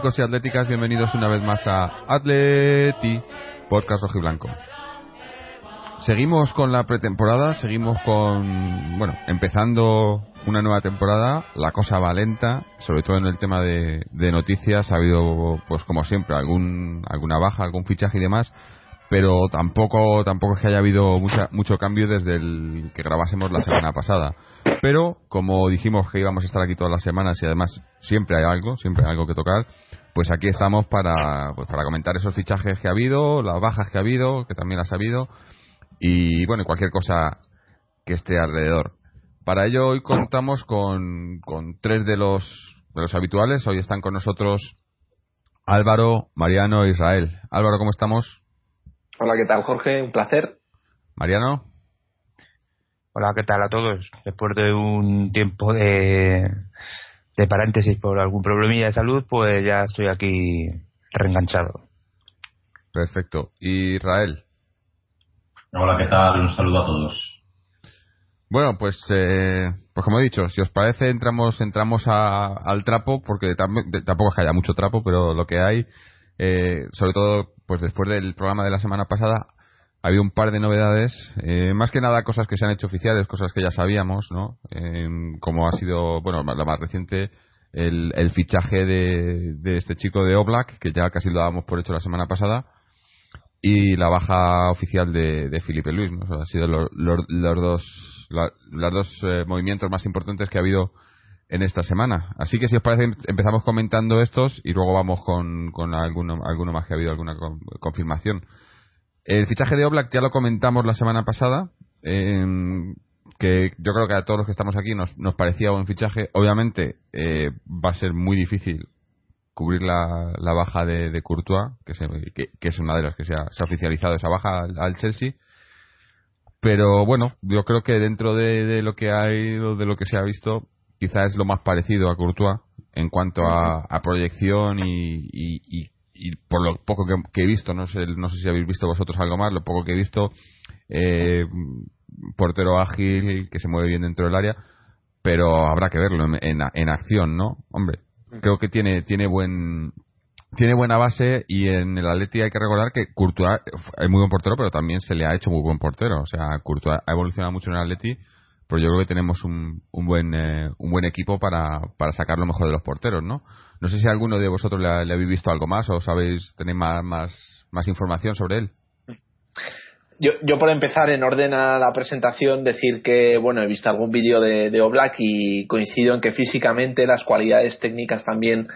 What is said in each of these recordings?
atléticos y atléticas, bienvenidos una vez más a Atleti, podcast rojiblanco. Seguimos con la pretemporada, seguimos con, bueno, empezando una nueva temporada, la cosa va lenta, sobre todo en el tema de, noticias, ha habido, pues como siempre, algún, alguna baja, algún fichaje y demás, pero tampoco, tampoco es que haya habido mucha, mucho cambio desde el que grabásemos la semana pasada. Pero, como dijimos que íbamos a estar aquí todas las semanas y además siempre hay algo, siempre hay algo que tocar, pues aquí estamos para, pues para comentar esos fichajes que ha habido, las bajas que ha habido, que también ha habido, y bueno, cualquier cosa que esté alrededor. Para ello hoy contamos con, con tres de los, de los habituales. Hoy están con nosotros Álvaro, Mariano e Israel. Álvaro, ¿cómo estamos? Hola, ¿qué tal, Jorge? Un placer. Mariano. Hola, ¿qué tal a todos? Después de un tiempo de, de paréntesis por algún problemilla de salud, pues ya estoy aquí reenganchado. Perfecto. ¿Y Israel? Hola, ¿qué tal? Un saludo a todos. Bueno, pues, eh, pues como he dicho, si os parece, entramos entramos al trapo, porque tampoco es que haya mucho trapo, pero lo que hay, eh, sobre todo, pues después del programa de la semana pasada, ha habido un par de novedades, eh, más que nada cosas que se han hecho oficiales, cosas que ya sabíamos, ¿no? como ha sido, bueno, la más reciente, el, el fichaje de, de, este chico de Oblak, que ya casi lo dábamos por hecho la semana pasada, y la baja oficial de, de Felipe Luis. ¿no? han sido los, los, dos, los dos eh, movimientos más importantes que ha habido en esta semana. Así que si os parece, empezamos comentando estos y luego vamos con, con alguno, alguno más que ha habido, alguna confirmación. El fichaje de Oblak ya lo comentamos la semana pasada, que yo creo que a todos los que estamos aquí nos, nos parecía un fichaje. Obviamente eh, va a ser muy difícil cubrir la, la baja de, de Courtois, que, que, es una de las que se ha, oficializado esa baja al, Chelsea. Pero bueno, yo creo que dentro de, lo que hay, de lo que se ha visto, quizás es lo más parecido a Courtois en cuanto a, proyección y, por lo poco que, he visto, no sé, no sé si habéis visto vosotros algo más, lo poco que he visto, eh, portero ágil que se mueve bien dentro del área, pero habrá que verlo en, en acción, ¿no? Hombre, creo que tiene tiene buen tiene buena base y en el Atleti hay que recordar que Courtois es muy buen portero, pero también se le ha hecho muy buen portero. O sea, Courtois ha evolucionado mucho en el Atleti, pero yo creo que tenemos un, un buen eh, un buen equipo para, para sacar lo mejor de los porteros, ¿no? No sé si alguno de vosotros le, habéis visto algo más o sabéis, tenéis más, más, más información sobre él. Yo, yo por empezar, en orden a la presentación, decir que, bueno, he visto algún vídeo de, de Oblak y coincido en que físicamente las cualidades técnicas también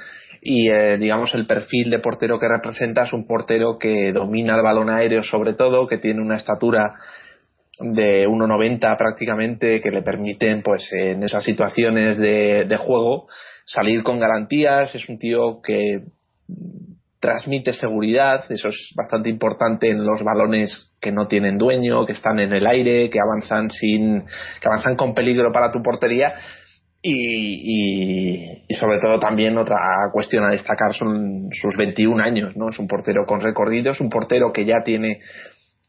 y, eh, digamos, el perfil de portero que representa es un portero que domina el balón aéreo sobre todo, que tiene una estatura de 1,90 prácticamente que le permiten, pues, en esas situaciones de, juego salir con garantías. Es un tío que transmite seguridad, eso es bastante importante en los balones que no tienen dueño, que están en el aire, que avanzan sin, que avanzan con peligro para tu portería. Y, y, sobre todo también otra cuestión a destacar son sus 21 años, ¿no? Es un portero con recorrido, es un portero que ya tiene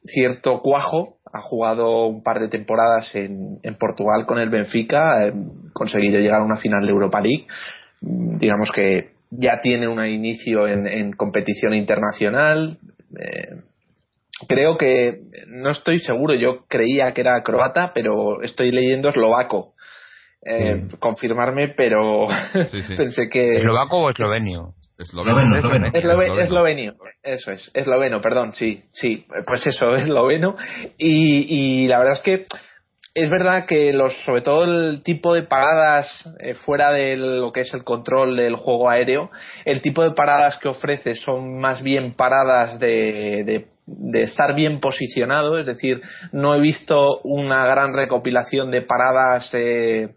cierto cuajo, ha jugado un par de temporadas en, en Portugal con el Benfica, ha conseguido llegar a una final de Europa League, digamos que ya tiene un inicio en, competición internacional. Eh, creo que, no estoy seguro, yo creía que era croata, pero estoy leyendo eslovaco. Eh, confirmarme, pero pensé que. ¿Eslovaco o eslovenio? Esloveno, esloveno. Eslovenio, eso es, esloveno, perdón, sí, sí, pues eso, esloveno. Y, y la verdad es que es verdad que los, sobre todo el tipo de paradas eh, fuera de lo que es el control del juego aéreo, el tipo de paradas que ofrece son más bien paradas de, de, estar bien posicionado, es decir, no he visto una gran recopilación de paradas eh,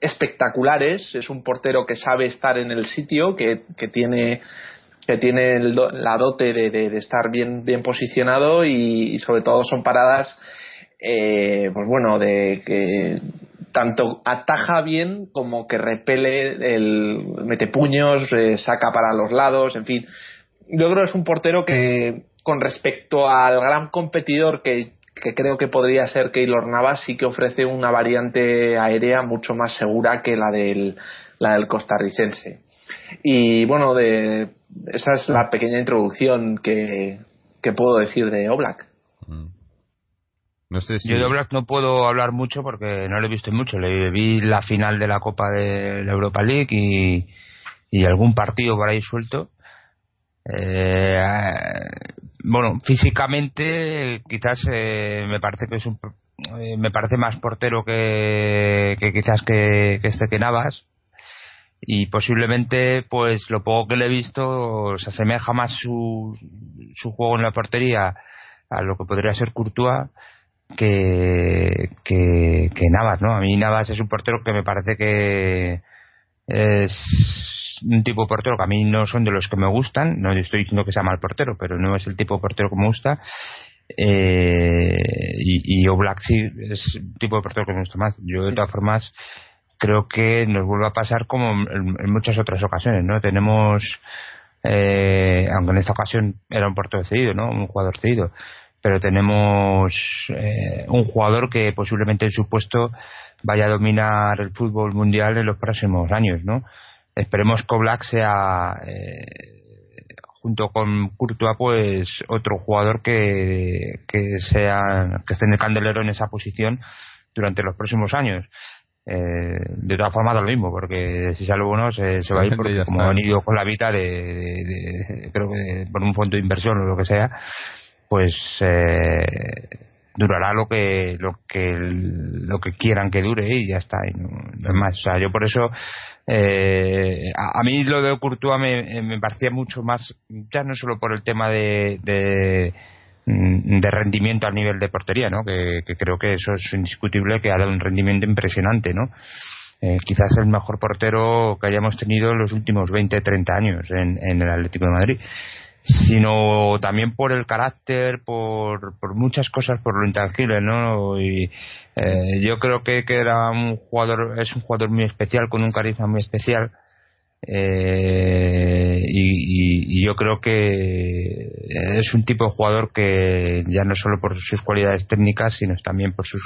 espectaculares. Es un portero que sabe estar en el sitio, que, que tiene que tiene la dote de, de, estar bien bien posicionado y sobre todo son paradas eh, pues bueno, de que tanto ataja bien como que repele el mete puños, eh, saca para los lados, en fin. Yo creo que es un portero que con respecto al gran competidor que, que creo que podría ser Keylor Navas, sí que ofrece una variante aérea mucho más segura que la del, la del costarricense. Y bueno, de, esa es la pequeña introducción que, que puedo decir de Oblak. Mm. No sé si... Yo de Oblak no puedo hablar mucho porque no lo he visto mucho. Le vi la final de la Copa de la Europa League y, y algún partido por ahí suelto. Eh, bueno, físicamente quizás eh, me parece que es un eh, me parece más portero que, quizás que, que, este que Navas y posiblemente pues lo poco que le he visto se asemeja más su, su juego en la portería a lo que podría ser Courtois que, que, que Navas, ¿no? A mí Navas es un portero que me parece que es un tipo de portero que a mí no son de los que me gustan, no estoy diciendo que sea mal portero, pero no es el tipo de portero que me gusta. Eh, y, y Oblak es un tipo de portero que me gusta más. Yo de todas formas creo que nos vuelve a pasar como en, muchas otras ocasiones, ¿no? Tenemos, eh, aunque en esta ocasión era un portero cedido, ¿no? Un jugador cedido, pero tenemos eh, un jugador que posiblemente en su puesto vaya a dominar el fútbol mundial en los próximos años, ¿no? Esperemos que Oblak sea eh, junto con Courtois pues otro jugador que, que sea que esté en el candelero en esa posición durante los próximos años. Eh, de todas formas da lo mismo porque si sale uno se, va a ir porque como han ido con la vida de, creo que por un fondo de inversión o lo que sea pues eh, durará lo que lo que lo que quieran que dure y ya está y no, es más o sea yo por eso eh, a, mí lo de Courtois me, me, parecía mucho más, ya no solo por el tema de, de, mm, rendimiento a nivel de portería, ¿no? Que, creo que eso es indiscutible, que ha dado un rendimiento impresionante, ¿no? Eh, quizás el mejor portero que hayamos tenido en los últimos 20, 30 años en, en el Atlético de Madrid sino también por el carácter, por, por muchas cosas, por lo intangible, ¿no? Y eh, yo creo que, que, era un jugador, es un jugador muy especial, con un carisma muy especial. Eh, y, y, yo creo que es un tipo de jugador que ya no solo por sus cualidades técnicas, sino también por sus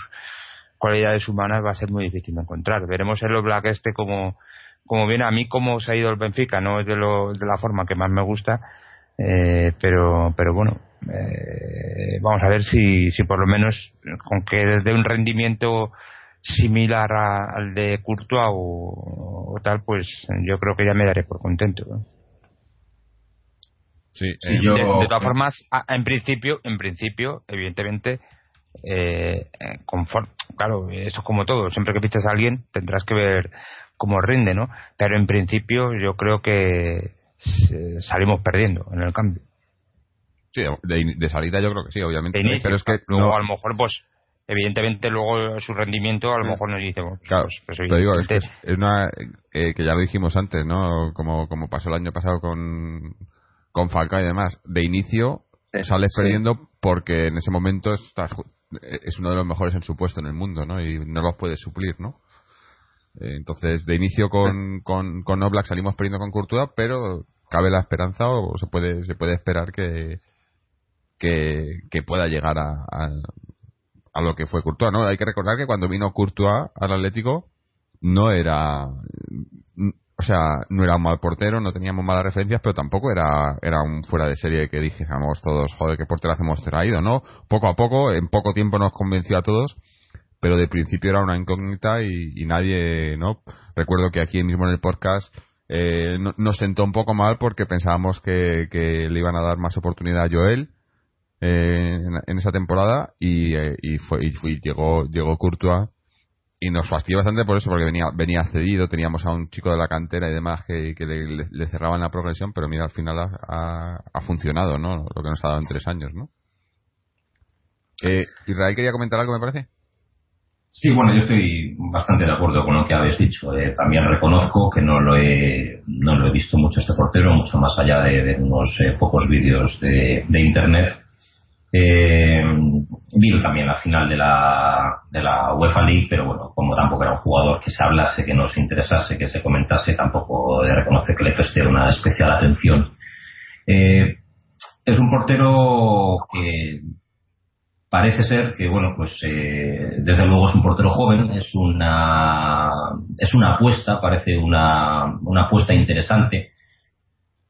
cualidades humanas va a ser muy difícil de encontrar. Veremos el Black este como, como viene a mí, cómo se ha ido el Benfica, no es de, lo, de la forma que más me gusta, eh, pero, pero bueno, eh, vamos a ver si, si por lo menos con que dé un rendimiento similar al de Courtois o, tal, pues yo creo que ya me daré por contento. Sí, eh, de, todas formas, en principio, en principio, evidentemente, eh, claro, eso es como todo. Siempre que pistes a alguien tendrás que ver cómo rinde, ¿no? Pero en principio yo creo que salimos perdiendo en el cambio. Sí, de, salida yo creo que sí, obviamente. pero es que luego a lo mejor, pues, evidentemente luego su rendimiento a lo mejor nos dice, pues, claro, pues, pues digo, es, que es una eh, que ya lo dijimos antes, ¿no? Como, como pasó el año pasado con, con Falcao y demás. De inicio sales perdiendo porque en ese momento estás, es uno de los mejores en su puesto en el mundo, ¿no? Y no los puedes suplir, ¿no? Eh, entonces, de inicio con, con, con Oblak salimos perdiendo con Courtois, pero cabe la esperanza o se puede, se puede esperar que, que, pueda llegar a, a, lo que fue Courtois, ¿no? Hay que recordar que cuando vino Courtois al Atlético no era o sea, no era un mal portero, no teníamos malas referencias, pero tampoco era, era un fuera de serie que dijéramos todos, joder, qué portero hemos traído, ¿no? Poco a poco, en poco tiempo nos convenció a todos pero de principio era una incógnita y, nadie, ¿no? Recuerdo que aquí mismo en el podcast eh, nos sentó un poco mal porque pensábamos que, le iban a dar más oportunidad a Joel eh, en, esa temporada y, eh, fue, y llegó, llegó Courtois y nos fastidió bastante por eso porque venía, venía cedido, teníamos a un chico de la cantera y demás que, le, cerraban la progresión, pero mira, al final ha, funcionado, ¿no? Lo que nos ha dado en tres años, ¿no? Israel quería comentar algo, me parece. Sí, bueno, yo estoy bastante de acuerdo con lo que habéis dicho. Eh, también reconozco que no lo he, no lo he visto mucho este portero, mucho más allá de, unos eh, pocos vídeos de, internet. Eh, también la final de la, de la UEFA League, pero bueno, como tampoco era un jugador que se hablase, que nos interesase, que se comentase, tampoco de reconocer que le preste una especial atención. Eh, es un portero que parece ser que, bueno, pues eh, desde luego es un portero joven, es una, es una apuesta, parece una, una apuesta interesante.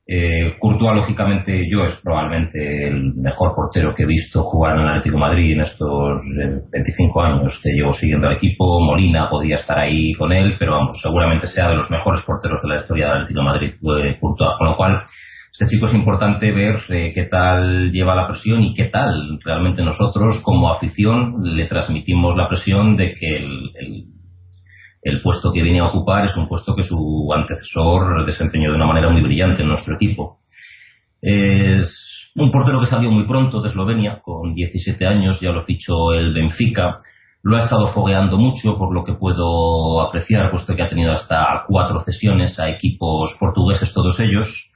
Eh, Courtois, lógicamente, yo es probablemente el mejor portero que he visto jugar en el Atlético Madrid en estos 25 eh, años que llevo siguiendo al equipo. Molina podía estar ahí con él, pero vamos, seguramente sea de los mejores porteros de la historia del Atlético Madrid, Courtois. Con lo cual, este chico es importante ver eh, qué tal lleva la presión y qué tal realmente nosotros como afición le transmitimos la presión de que el, el, puesto que viene a ocupar es un puesto que su antecesor desempeñó de una manera muy brillante en nuestro equipo. Es un portero que salió muy pronto de Eslovenia, con 17 años, ya lo fichó el Benfica. Lo ha estado fogueando mucho, por lo que puedo apreciar, puesto que ha tenido hasta cuatro cesiones a equipos portugueses, todos ellos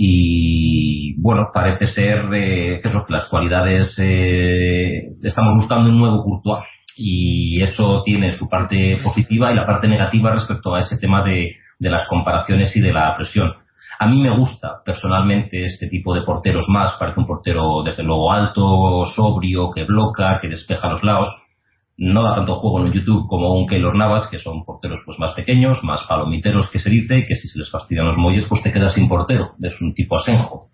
y bueno, parece ser eh, que, eso, las cualidades eh, estamos buscando un nuevo Courtois y eso tiene su parte positiva y la parte negativa respecto a ese tema de, de las comparaciones y de la presión. A mí me gusta personalmente este tipo de porteros más, parece un portero desde luego alto, sobrio, que bloca, que despeja los lados no da tanto juego en YouTube como un Keylor Navas, que son porteros pues más pequeños, más palomiteros que se dice, que si se les fastidian los muelles pues te quedas sin portero, es un tipo asenjo.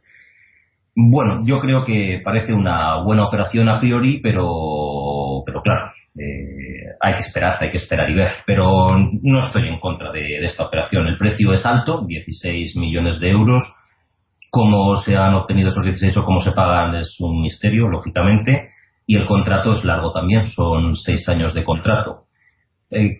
Bueno, yo creo que parece una buena operación a priori, pero, pero claro, eh, hay que esperar, hay que esperar y ver. Pero no estoy en contra de, de esta operación. El precio es alto, 16 millones de euros. Cómo se han obtenido esos 16 o cómo se pagan es un misterio, lógicamente y el contrato es largo también, son seis años de contrato. Eh,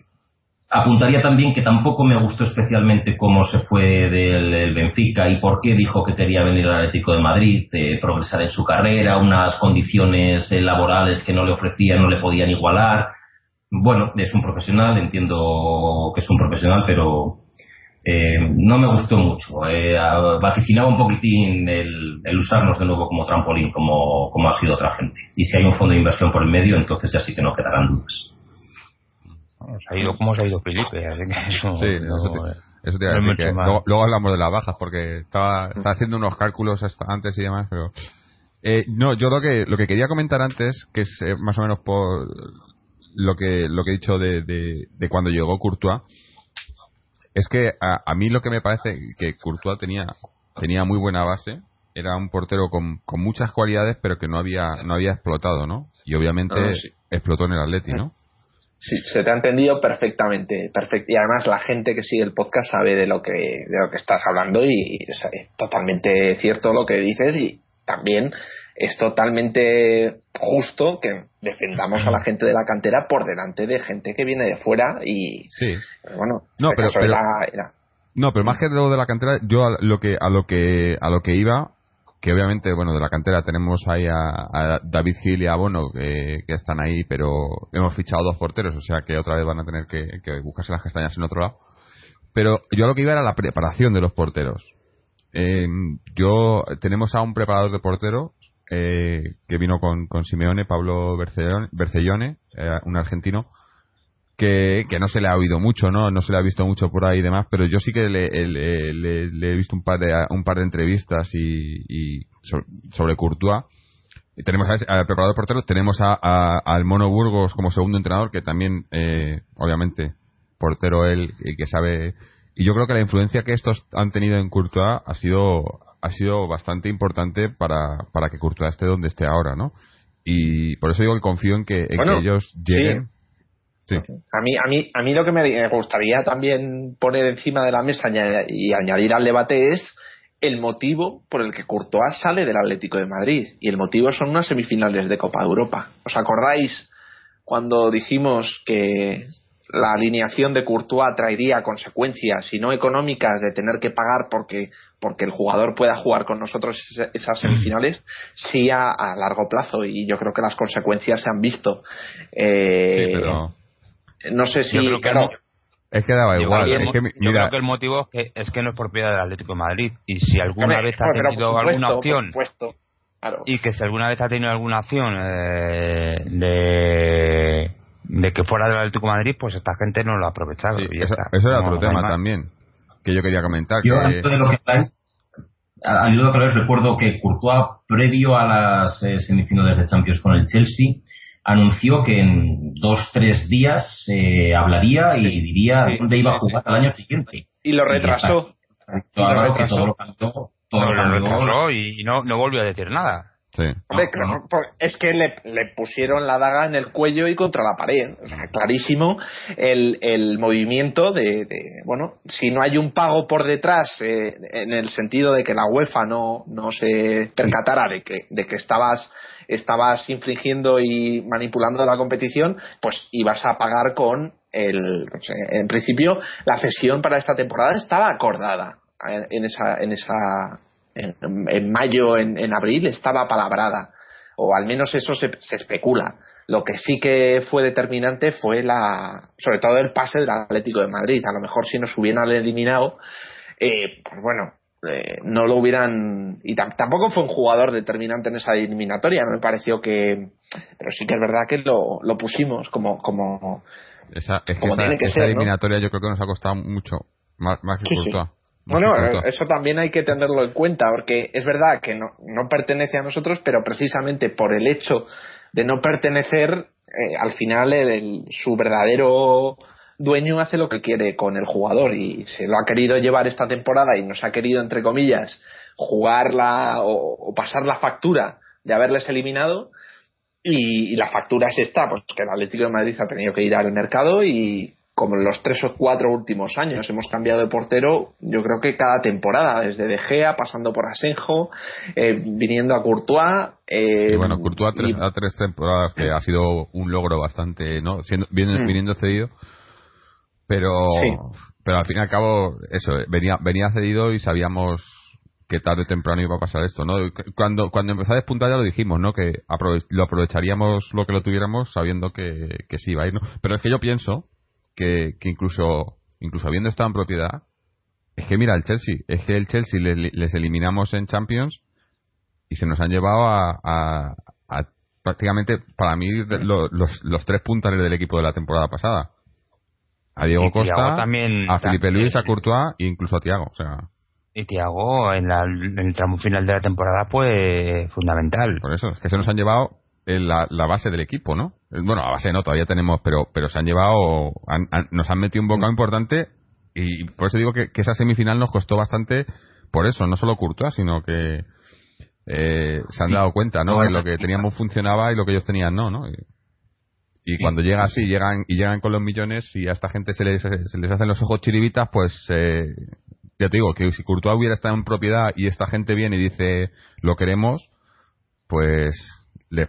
apuntaría también que tampoco me gustó especialmente cómo se fue del Benfica y por qué dijo que quería venir al Atlético de Madrid, progresar en su carrera, unas condiciones laborales que no le ofrecían, no le podían igualar. Bueno, es un profesional, entiendo que es un profesional, pero eh, no me gustó mucho. Eh, vaticinaba un poquitín el, usarnos de nuevo como trampolín, como, como ha sido otra gente. Y si hay un fondo de inversión por el medio, entonces ya sí que no quedarán dudas. Se ha ido como se ha ido Felipe, así que eso, sí, eso te, luego, hablamos de las bajas porque estaba, estaba haciendo unos cálculos antes y demás, pero eh, no, yo lo que lo que quería comentar antes, que es eh, más o menos por lo que lo que he dicho de, de, de cuando llegó Courtois, es que a, mí lo que me parece que Courtois tenía, tenía muy buena base, era un portero con, con muchas cualidades, pero que no había, no había explotado, ¿no? Y obviamente explotó en el Atleti, ¿no? Sí, se te ha entendido perfectamente. Perfect y además la gente que sigue el podcast sabe de lo que, de lo que estás hablando y es totalmente cierto lo que dices y también es totalmente justo que defendamos a la gente de la cantera por delante de gente que viene de fuera y sí. bueno no pero, no pero más que de lo de la cantera yo a lo que a lo que a lo que iba que obviamente bueno de la cantera tenemos ahí a, David Gil y a Bono que, están ahí pero hemos fichado dos porteros o sea que otra vez van a tener que, buscarse las castañas en otro lado pero yo a lo que iba era la preparación de los porteros eh, yo tenemos a un preparador de portero eh, que vino con, con Simeone, Pablo Bercellone, eh, un argentino, que, que, no se le ha oído mucho, ¿no? No se le ha visto mucho por ahí y demás, pero yo sí que le, le, he visto un par de, un par de entrevistas y, sobre, Courtois. Y tenemos al preparador portero, tenemos a, al Mono Burgos como segundo entrenador, que también, eh, obviamente, portero él, y que sabe. Y yo creo que la influencia que estos han tenido en Courtois ha sido ha sido bastante importante para, para que Courtois esté donde esté ahora, ¿no? Y por eso digo que confío en que, ellos lleguen. Sí. A mí, a mí, a mí lo que me gustaría también poner encima de la mesa y añadir al debate es el motivo por el que Courtois sale del Atlético de Madrid. Y el motivo son unas semifinales de Copa de Europa. ¿Os acordáis cuando dijimos que la alineación de Courtois traería consecuencias, si no económicas, de tener que pagar porque, porque el jugador pueda jugar con nosotros esas semifinales, sí a, largo plazo. Y yo creo que las consecuencias se han visto. Eh, sí, pero... No sé si. Es que daba igual. yo creo que el motivo es que, es que no es propiedad del Atlético de Madrid. Y si alguna vez ha tenido alguna opción. Y que si alguna vez ha tenido alguna opción eh, de de que fuera del Atlético de Madrid, pues esta gente no lo ha aprovechado. eso, era otro tema también que yo quería comentar. Yo, de lo que habláis, al hilo que les recuerdo que Courtois, previo a las eh, semifinales de Champions con el Chelsea, anunció que en dos, tres días eh, hablaría y diría dónde iba a jugar al año siguiente. Y lo retrasó. Y lo retrasó. Todo lo cambió, todo lo retrasó y no, no volvió a decir nada. Es que le, pusieron la daga en el cuello y contra la pared. clarísimo el, el movimiento de, bueno, si no hay un pago por detrás, eh, en el sentido de que la UEFA no, no se percatara de que, de que estabas, estabas infringiendo y manipulando la competición, pues ibas a pagar con el. en principio, la cesión para esta temporada estaba acordada en esa, en esa en, mayo, en, abril, estaba palabrada, o al menos eso se, especula. Lo que sí que fue determinante fue la, sobre todo el pase del Atlético de Madrid. A lo mejor si nos hubieran eliminado, eh, pues bueno, eh, no lo hubieran y tampoco fue un jugador determinante en esa eliminatoria no me pareció que pero sí que es verdad que lo, lo pusimos como como esa, tiene que esa eliminatoria yo creo que nos ha costado mucho más, más que sí, bueno, eso también hay que tenerlo en cuenta, porque es verdad que no, no pertenece a nosotros, pero precisamente por el hecho de no pertenecer, eh, al final el, su verdadero dueño hace lo que quiere con el jugador y se lo ha querido llevar esta temporada y nos ha querido, entre comillas, jugarla o, pasar la factura de haberles eliminado. Y, y, la factura es esta, pues que el Atlético de Madrid ha tenido que ir al mercado y, como en los tres o cuatro últimos años hemos cambiado de portero, yo creo que cada temporada, desde De Gea, pasando por Asenjo, eh, viniendo a Courtois. Eh, bueno, Courtois a tres temporadas que ha sido un logro bastante, ¿no? Siendo, mm. viniendo cedido, pero, pero al fin y al cabo, eso, venía, venía cedido y sabíamos que tarde o temprano iba a pasar esto, ¿no? Cuando, cuando empezó a despuntar ya lo dijimos, ¿no? Que lo aprovecharíamos lo que lo tuviéramos sabiendo que, que sí iba a ir, ¿no? Pero es que yo pienso que, incluso incluso habiendo estado en propiedad, es que mira el Chelsea, es que el Chelsea les, eliminamos en Champions y se nos han llevado a, prácticamente, para mí, los, los tres puntales del equipo de la temporada pasada. A Diego Costa, a Felipe Luis, a Courtois e incluso a Tiago. O sea, y Tiago en, en, el tramo final de la temporada fue fundamental. Por eso, es que se nos han llevado la, la, base del equipo, ¿no? Bueno, la base no, todavía tenemos, pero, pero se han llevado, nos han metido un bocado importante y por eso digo que, esa semifinal nos costó bastante por eso, no solo Courtois, sino que eh, se han dado cuenta, ¿no? En lo que teníamos funcionaba y lo que ellos tenían no, ¿no? Y, cuando llega así, llegan y llegan con los millones y a esta gente se les, se les hacen los ojos chiribitas, pues eh, ya te digo que si Courtois hubiera estado en propiedad y esta gente viene y dice lo queremos, pues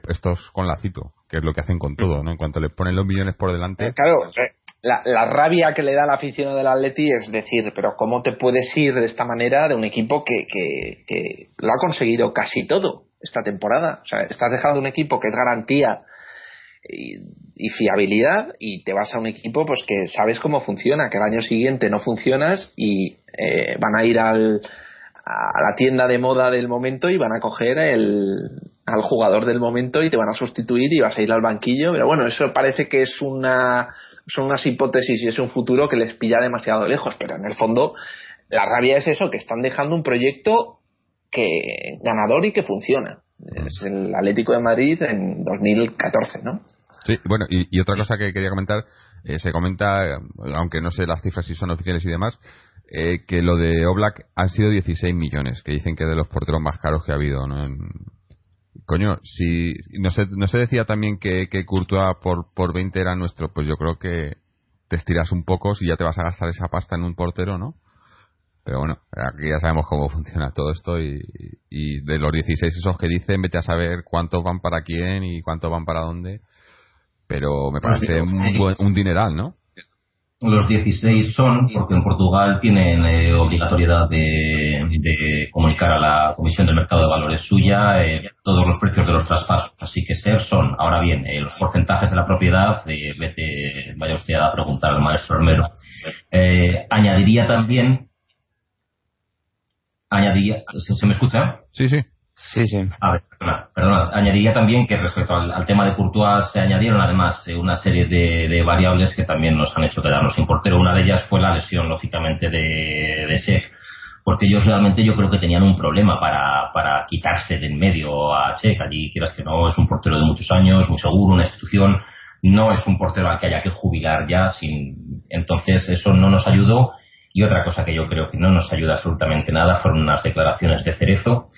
estos con lacito, que es lo que hacen con todo, ¿no? En cuanto le ponen los millones por delante. Eh, claro, eh, la, rabia que le da la afición del Atleti es decir, pero ¿cómo te puedes ir de esta manera de un equipo que, que, lo ha conseguido casi todo esta temporada? O sea, estás dejando un equipo que es garantía y, fiabilidad y te vas a un equipo pues que sabes cómo funciona, que el año siguiente no funcionas y eh, van a ir al, a la tienda de moda del momento y van a coger el, al jugador del momento y te van a sustituir y vas a ir al banquillo. Pero bueno, eso parece que es una, son unas hipótesis y es un futuro que les pilla demasiado lejos. Pero en el fondo, la rabia es eso, que están dejando un proyecto que ganador y que funciona. Es el Atlético de Madrid en 2014, ¿no? Sí, bueno, y, otra cosa que quería comentar, eh, se comenta, aunque no sé las cifras si son oficiales y demás, eh, que lo de Oblak han sido 16 millones, que dicen que es de los porteros más caros que ha habido, ¿no? Coño, si no se, no se decía también que, que Courtois por, por 20 era nuestro, pues yo creo que te estiras un poco si ya te vas a gastar esa pasta en un portero, ¿no? Pero bueno, aquí ya sabemos cómo funciona todo esto y, y de los 16 esos que dicen, vete a saber cuántos van para quién y cuántos van para dónde. Pero me parece un, un dineral, ¿no? Los 16 son porque en Portugal tienen eh, obligatoriedad de, de, comunicar a la Comisión del Mercado de Valores suya eh, todos los precios de los traspasos. Así que ser son, ahora bien, eh, los porcentajes de la propiedad, vete, vaya usted a preguntar al maestro Hermero. añadiría también, añadiría, ¿se me escucha? Sí, sí. Sí, sí. A ver, perdona, Añadiría también que respecto al, tema de Courtois se añadieron además eh, una serie de, variables que también nos han hecho quedarnos sin portero. Una de ellas fue la lesión, lógicamente, de, de porque ellos realmente yo creo que tenían un problema para, para quitarse de en medio a Check. Allí, quieras que no, es un portero de muchos años, muy seguro, una institución, no es un portero al que haya que jubilar ya. Sin... Entonces, eso no nos ayudó. Y otra cosa que yo creo que no nos ayuda absolutamente nada fueron unas declaraciones de Cerezo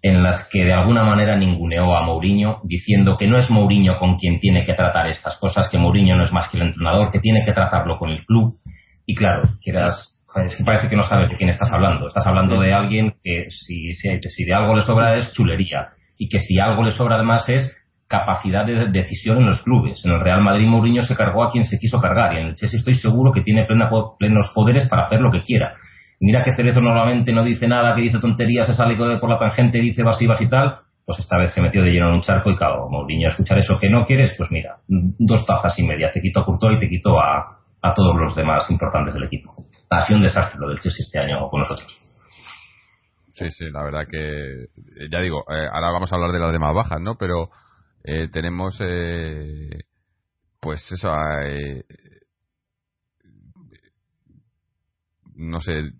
en las que de alguna manera ninguneó a Mourinho, diciendo que no es Mourinho con quien tiene que tratar estas cosas, que Mourinho no es más que el entrenador, que tiene que tratarlo con el club. Y claro, quieras, es que parece que no sabes de quién estás hablando. Estás hablando de alguien que si, si, de algo le sobra es chulería y que si algo le sobra además es capacidad de decisión en los clubes. En el Real Madrid Mourinho se cargó a quien se quiso cargar y en el Chelsea estoy seguro que tiene plenos poderes para hacer lo que quiera mira que Cerezo normalmente no dice nada, que dice tonterías, se sale por la tangente, dice vasivas y tal, pues esta vez se metió de lleno en un charco y claro, Mourinho, escuchar eso que no quieres, pues mira, dos tazas y media, te quito a Courtois y te quito a, a todos los demás importantes del equipo. Ha sido un desastre lo del Chelsea este año con nosotros. Sí, sí, la verdad que, ya digo, eh, ahora vamos a hablar de las demás bajas, ¿no? Pero eh, tenemos, eh, pues eso, no sé,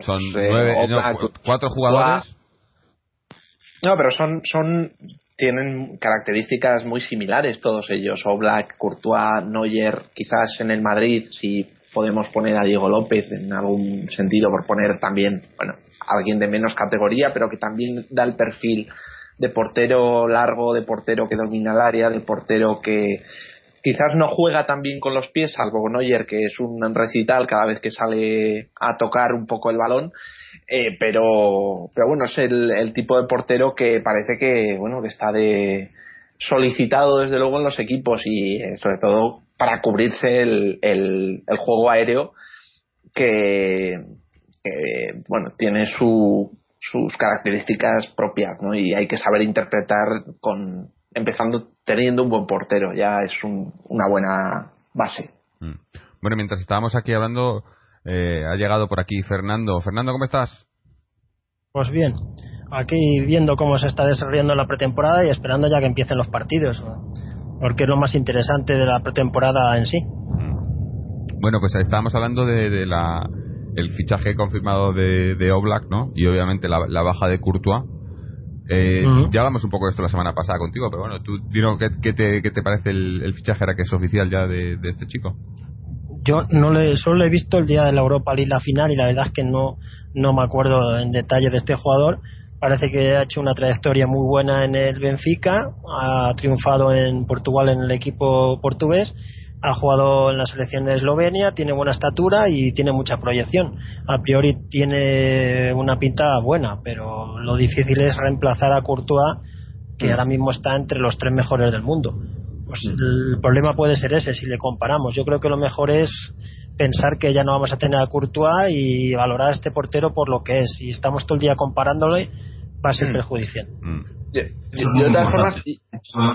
son nueve, cuatro jugadores. No, pero son, son, tienen características muy similares todos ellos. Oblak, Courtois, Neuer, quizás en el Madrid, si podemos poner a Diego López en algún sentido, por poner también, bueno, alguien de menos categoría, pero que también da el perfil de portero largo, de portero que domina el área, de portero que, Quizás no juega tan bien con los pies, salvo Neuer, que es un recital cada vez que sale a tocar un poco el balón. Eh, pero, pero bueno, es el, tipo de portero que parece que, bueno, que está de solicitado desde luego en los equipos y eh, sobre todo para cubrirse el, el, juego aéreo que, bueno, tiene su, sus características propias, ¿no? Y hay que saber interpretar con, empezando teniendo un buen portero, ya es una buena base. Mm. Bueno, mientras estábamos aquí hablando, eh, ha llegado por aquí Fernando. Fernando, ¿cómo estás? Pues bien, aquí viendo cómo se está desarrollando la pretemporada y esperando ya que empiecen los partidos, porque es lo más interesante de la pretemporada en sí. Mm. Bueno, pues estábamos hablando de, la, el fichaje confirmado de, de Oblak, ¿no? Y obviamente la, la baja de Courtois eh, Ya hablamos un poco de esto la semana pasada contigo, pero bueno, tú qué, te, qué te, parece el, fichaje ahora que es oficial ya de, este chico. Yo no le, solo he visto el día de la Europa League la final y la verdad es que no, no me acuerdo en detalle de este jugador. Parece que ha hecho una trayectoria muy buena en el Benfica, ha triunfado en Portugal en el equipo portugués ha jugado en la selección de Eslovenia, tiene buena estatura y tiene mucha proyección. A priori tiene una pinta buena, pero lo difícil es reemplazar a Courtois, que mm. ahora mismo está entre los tres mejores del mundo. Pues mm. el problema puede ser ese si le comparamos. Yo creo que lo mejor es pensar que ya no vamos a tener a Courtois y valorar a este portero por lo que es. Si estamos todo el día comparándole, va a ser mm. perjudicial.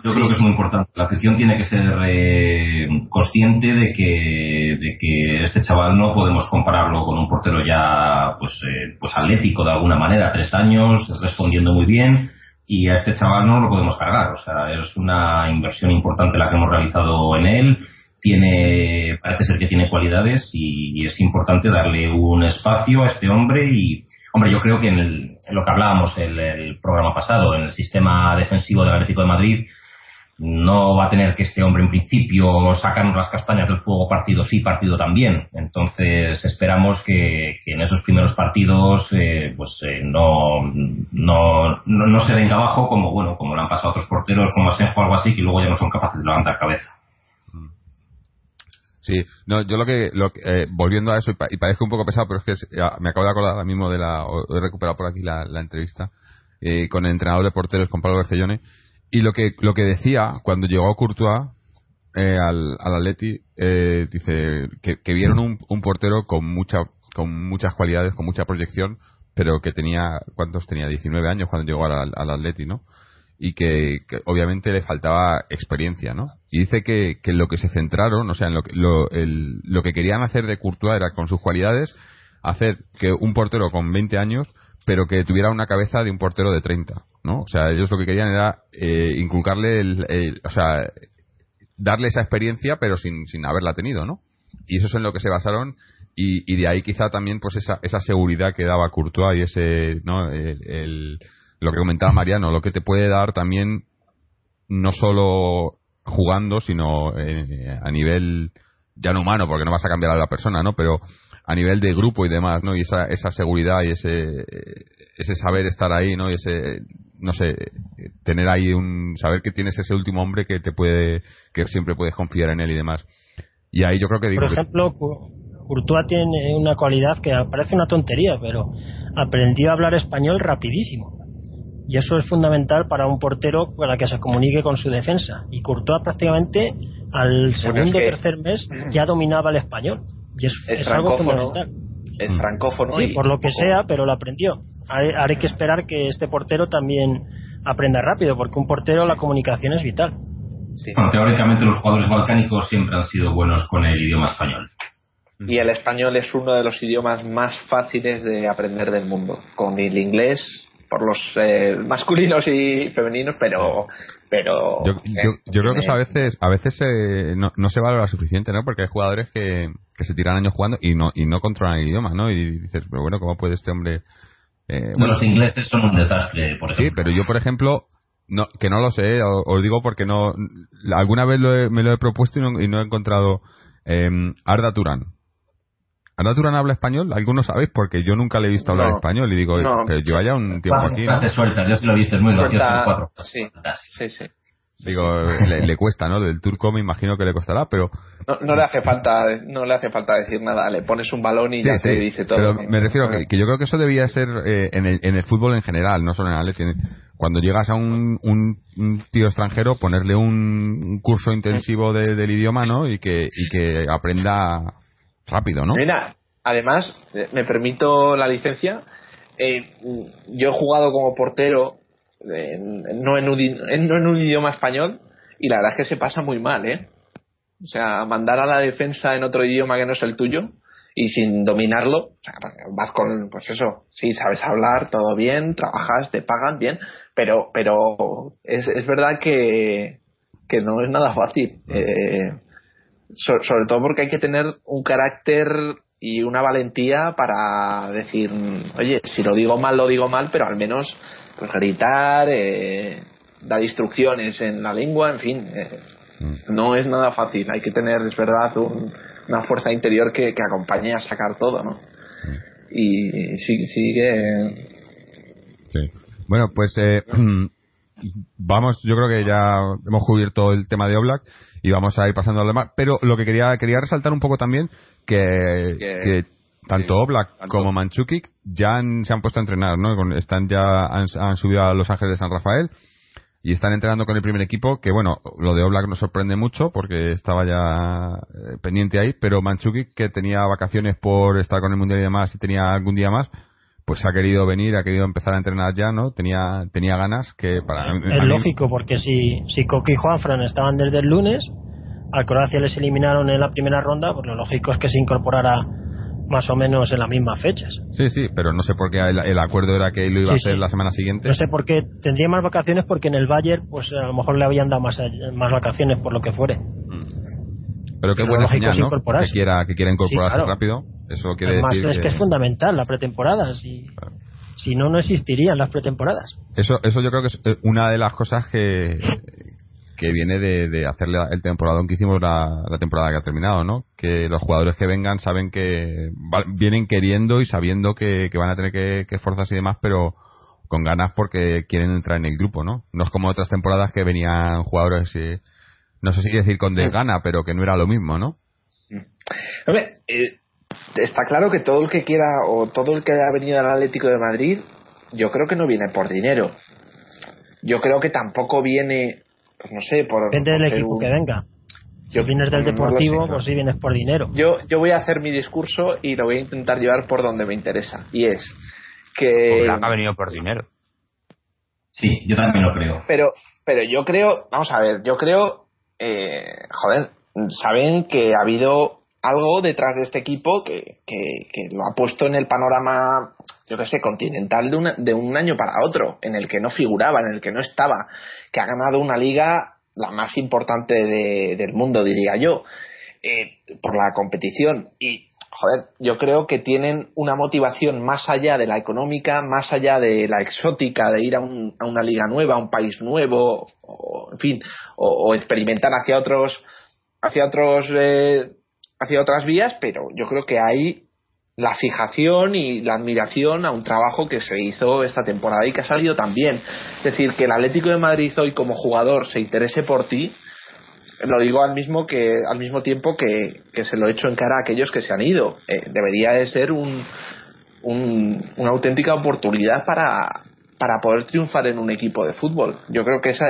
Yo, creo que es muy importante. La afición tiene que ser eh, consciente de que, de que este chaval no podemos compararlo con un portero ya pues, eh, pues atlético de alguna manera, tres años, respondiendo muy bien, y a este chaval no lo podemos cargar. O sea, es una inversión importante la que hemos realizado en él. Tiene, parece ser que tiene cualidades y es importante darle un espacio a este hombre y, Hombre, yo creo que en, lo que hablábamos el, el, programa pasado, en el sistema defensivo del Atlético de Madrid, no va a tener que este hombre en principio sacarnos las castañas del fuego partido sí, partido también. Entonces esperamos que, en esos primeros partidos eh, pues eh, no, no, no, se venga abajo como bueno como le han pasado a otros porteros como Asenjo o algo así que luego ya no son capaces de levantar cabeza. Sí, no, yo lo que, lo eh, volviendo a eso, y, parezco un poco pesado, pero es que me acabo de acordar ahora mismo de la, he recuperado por aquí la, entrevista eh, con el entrenador de porteros, con Pablo Bercellone, y lo que, lo que decía cuando llegó Courtois eh, al, al Atleti, eh, dice que, vieron un, un, portero con mucha, con muchas cualidades, con mucha proyección, pero que tenía, ¿cuántos tenía? 19 años cuando llegó al, al Atleti, ¿no? Y que, obviamente le faltaba experiencia, ¿no? Y dice que, que lo que se centraron, o sea, en lo, lo, el, lo que querían hacer de Courtois era con sus cualidades hacer que un portero con 20 años, pero que tuviera una cabeza de un portero de 30, ¿no? O sea, ellos lo que querían era eh, inculcarle, el, o sea, darle esa experiencia, pero sin, sin haberla tenido, ¿no? y eso es en lo que se basaron y, y de ahí quizá también pues esa, esa seguridad que daba Courtois y ese no el, lo que comentaba Mariano lo que te puede dar también no solo jugando sino eh, a nivel ya no humano porque no vas a cambiar a la persona no pero a nivel de grupo y demás no y esa, esa seguridad y ese ese saber estar ahí no y ese no sé tener ahí un saber que tienes ese último hombre que te puede que siempre puedes confiar en él y demás. Y ahí yo creo que digo por ejemplo Courtois tiene una cualidad que parece una tontería, pero aprendió a hablar español rapidísimo. Y eso es fundamental para un portero para que se comunique con su defensa. Y Courtois prácticamente al segundo o tercer mes ya dominaba el español. Y es, algo fundamental. Es francófono. Sí, por lo que sea, pero lo aprendió. Haré que esperar que este portero también aprenda rápido, porque un portero la comunicación es vital. Bueno, teóricamente los jugadores balcánicos siempre han sido buenos con el idioma español. Y el español es uno de los idiomas más fáciles de aprender del mundo. Con el inglés, por los eh, masculinos y femeninos, pero. pero yo, yo, creo que eso a veces, a veces eh, no, no, se valora suficiente, ¿no? Porque hay jugadores que, que se tiran años jugando y no, y no controlan el idioma, ¿no? Y dices, pero bueno, ¿cómo puede este hombre.? Eh, bueno, los ingleses son un desastre, por ejemplo. Sí, pero yo, por ejemplo, no, que no lo sé, os, digo porque no. Alguna vez me lo he propuesto y no, y no he encontrado. Eh, Arda Turán ¿Ana Turán habla español? ¿Algunos sabéis? Porque yo nunca le he visto hablar español y digo, que yo haya un tiempo aquí. ¿no? sueltas, yo sí lo he visto, es muy gracioso. Sí, sí, sí. Digo, le, cuesta, ¿no? Del turco me imagino que le costará, pero... No, le hace falta no le hace falta decir nada, le pones un balón y ya te dice todo. Pero me refiero que, que, yo creo que eso debía ser eh, en, el, en el fútbol en general, no solo en Atleti. Cuando llegas a un, un, tío extranjero, ponerle un, curso intensivo del idioma, ¿no? Y que, y que aprenda rápido, ¿no? Mira, además, eh, me permito la licencia. Eh, yo he jugado como portero no, en un, no en un idioma español y la verdad es que se pasa muy mal, ¿eh? O sea, mandar a la defensa en otro idioma que no es el tuyo y sin dominarlo, o sea, vas con, pues eso, sí, sabes hablar, todo bien, trabajas, te pagan bien, pero, pero es, es verdad que, que no es nada fácil. Eh, sobre todo porque hay que tener un carácter y una valentía para decir, oye, si lo digo mal, lo digo mal, pero al menos pues, gritar, eh, dar instrucciones en la lengua, en fin, eh, mm. no es nada fácil. Hay que tener, es verdad, una fuerza interior que, acompañe a sacar todo, ¿no? Mm. Y sigue. sigue sí. Bueno, pues eh, vamos, yo creo que ya hemos cubierto el tema de Oblak y vamos a ir pasando al demás. Pero lo que quería quería resaltar un poco también que, tanto Oblak como Manchukik ya se han puesto a entrenar, ¿no? Están ya han, subido a Los Ángeles de San Rafael y están entrenando con el primer equipo. Que bueno, lo de Oblak nos sorprende mucho porque estaba ya eh, pendiente ahí, pero Manchukik que tenía vacaciones por estar con el mundial y demás y tenía algún día más pues ha querido venir, ha querido empezar a entrenar ya, ¿no? Tenía, tenía ganas que para Es lógico, porque si, si Coque y Juanfran estaban desde el lunes, a Croacia les eliminaron en la primera ronda, pues lo lógico es que se incorporara más o menos en las mismas fechas. Sí, sí, pero no sé por qué el, acuerdo era que lo iba a hacer la semana siguiente. No sé por qué tendría más vacaciones porque en el Bayern pues a lo mejor le habían dado más, más vacaciones por lo que fuere. Pero qué buena señal, ¿no? Que quiera, que quiera incorporarse rápido. Eso quiere Además, decir es que... es fundamental la pretemporada. Si, si no, no existirían las pretemporadas. Eso, eso yo creo que es eh, una de las cosas que, que viene de, de hacerle el temporada que hicimos la, temporada que ha terminado, ¿no? Que los jugadores que vengan saben que vienen queriendo y sabiendo que, van a tener que, que, esforzarse y demás, pero con ganas porque quieren entrar en el grupo, ¿no? No es como otras temporadas que venían jugadores, eh, no sé si decir con desgana, pero que no era lo mismo, ¿no? Hombre, eh, está claro que todo el que quiera o todo el que ha venido al Atlético de Madrid, yo creo que no viene por dinero. Yo creo que tampoco viene, pues no sé, por. Depende del equipo que venga. Si vienes del Deportivo, pues sí vienes por dinero. Yo, yo voy a hacer mi discurso y lo voy a intentar llevar por donde me interesa. Y es que. ha venido por dinero. Sí, yo también lo creo. Pero, pero yo creo, vamos a ver, yo creo, eh, joder, saben que ha habido algo detrás de este equipo que, que, lo ha puesto en el panorama, yo que sé, continental de, de un año para otro, en el que no figuraba, en el que no estaba, que ha ganado una liga la más importante de, del mundo, diría yo. eh, por la competición y joder, yo creo que tienen una motivación más allá de la económica, más allá de la exótica, de ir a, una liga nueva, a un país nuevo, en fin, o, experimentar hacia otros, hacia otros, eh, hacia otras vías, pero yo creo que hay la fijación y la admiración a un trabajo que se hizo esta temporada y que ha salido también. Es decir, que el Atlético de Madrid hoy como jugador se interese por ti, lo digo al mismo que al mismo tiempo que, se lo he hecho en cara a aquellos que se han ido. Eh, debería de ser un, una auténtica oportunidad para, para poder triunfar en un equipo de fútbol. Yo creo que esa,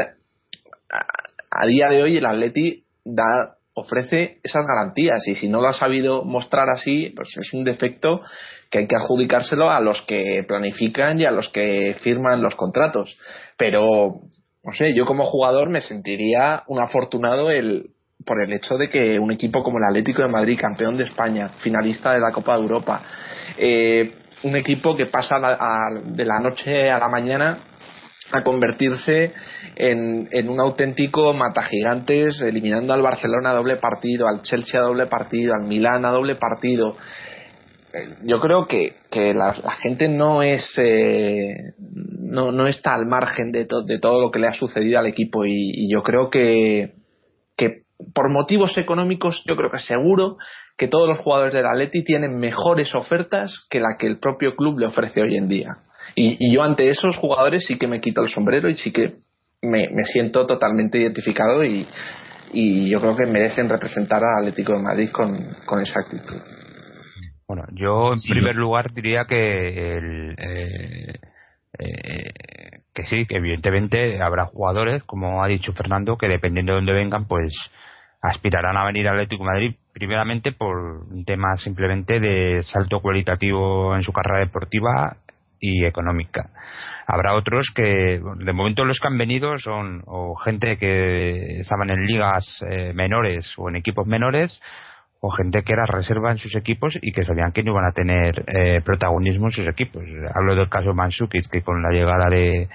a, día de hoy el Atleti da ofrece esas garantías y si no lo ha sabido mostrar así, pues es un defecto que hay que adjudicárselo a los que planifican y a los que firman los contratos. Pero no sé, yo como jugador me sentiría un afortunado el, por el hecho de que un equipo como el Atlético de Madrid, campeón de España, finalista de la Copa de Europa, eh, un equipo que pasa de la noche a la mañana a convertirse en, en, un auténtico matagigantes, eliminando al Barcelona a doble partido, al Chelsea a doble partido, al Milán a doble partido, yo creo que, que la, gente no es eh, no, no está al margen de, de todo lo que le ha sucedido al equipo y, yo creo que, que por motivos económicos yo creo que seguro que todos los jugadores del Atleti tienen mejores ofertas que la que el propio club le ofrece hoy en día y, yo ante esos jugadores sí que me quito el sombrero y sí que me, me siento totalmente identificado y, y yo creo que merecen representar al Atlético de Madrid con, con esa actitud. Bueno, yo en primer lugar diría que el, eh, eh, que sí, que evidentemente habrá jugadores, como ha dicho Fernando, que dependiendo de dónde vengan, pues aspirarán a venir al Atlético de Madrid, primeramente por un tema simplemente de salto cualitativo en su carrera deportiva y económica. Habrá otros que, de momento los que han venido son o gente que estaban en ligas eh, menores o en equipos menores, o gente que era reserva en sus equipos y que sabían que no iban a tener eh, protagonismo en sus equipos. Hablo del caso Mansukic, que con la llegada de,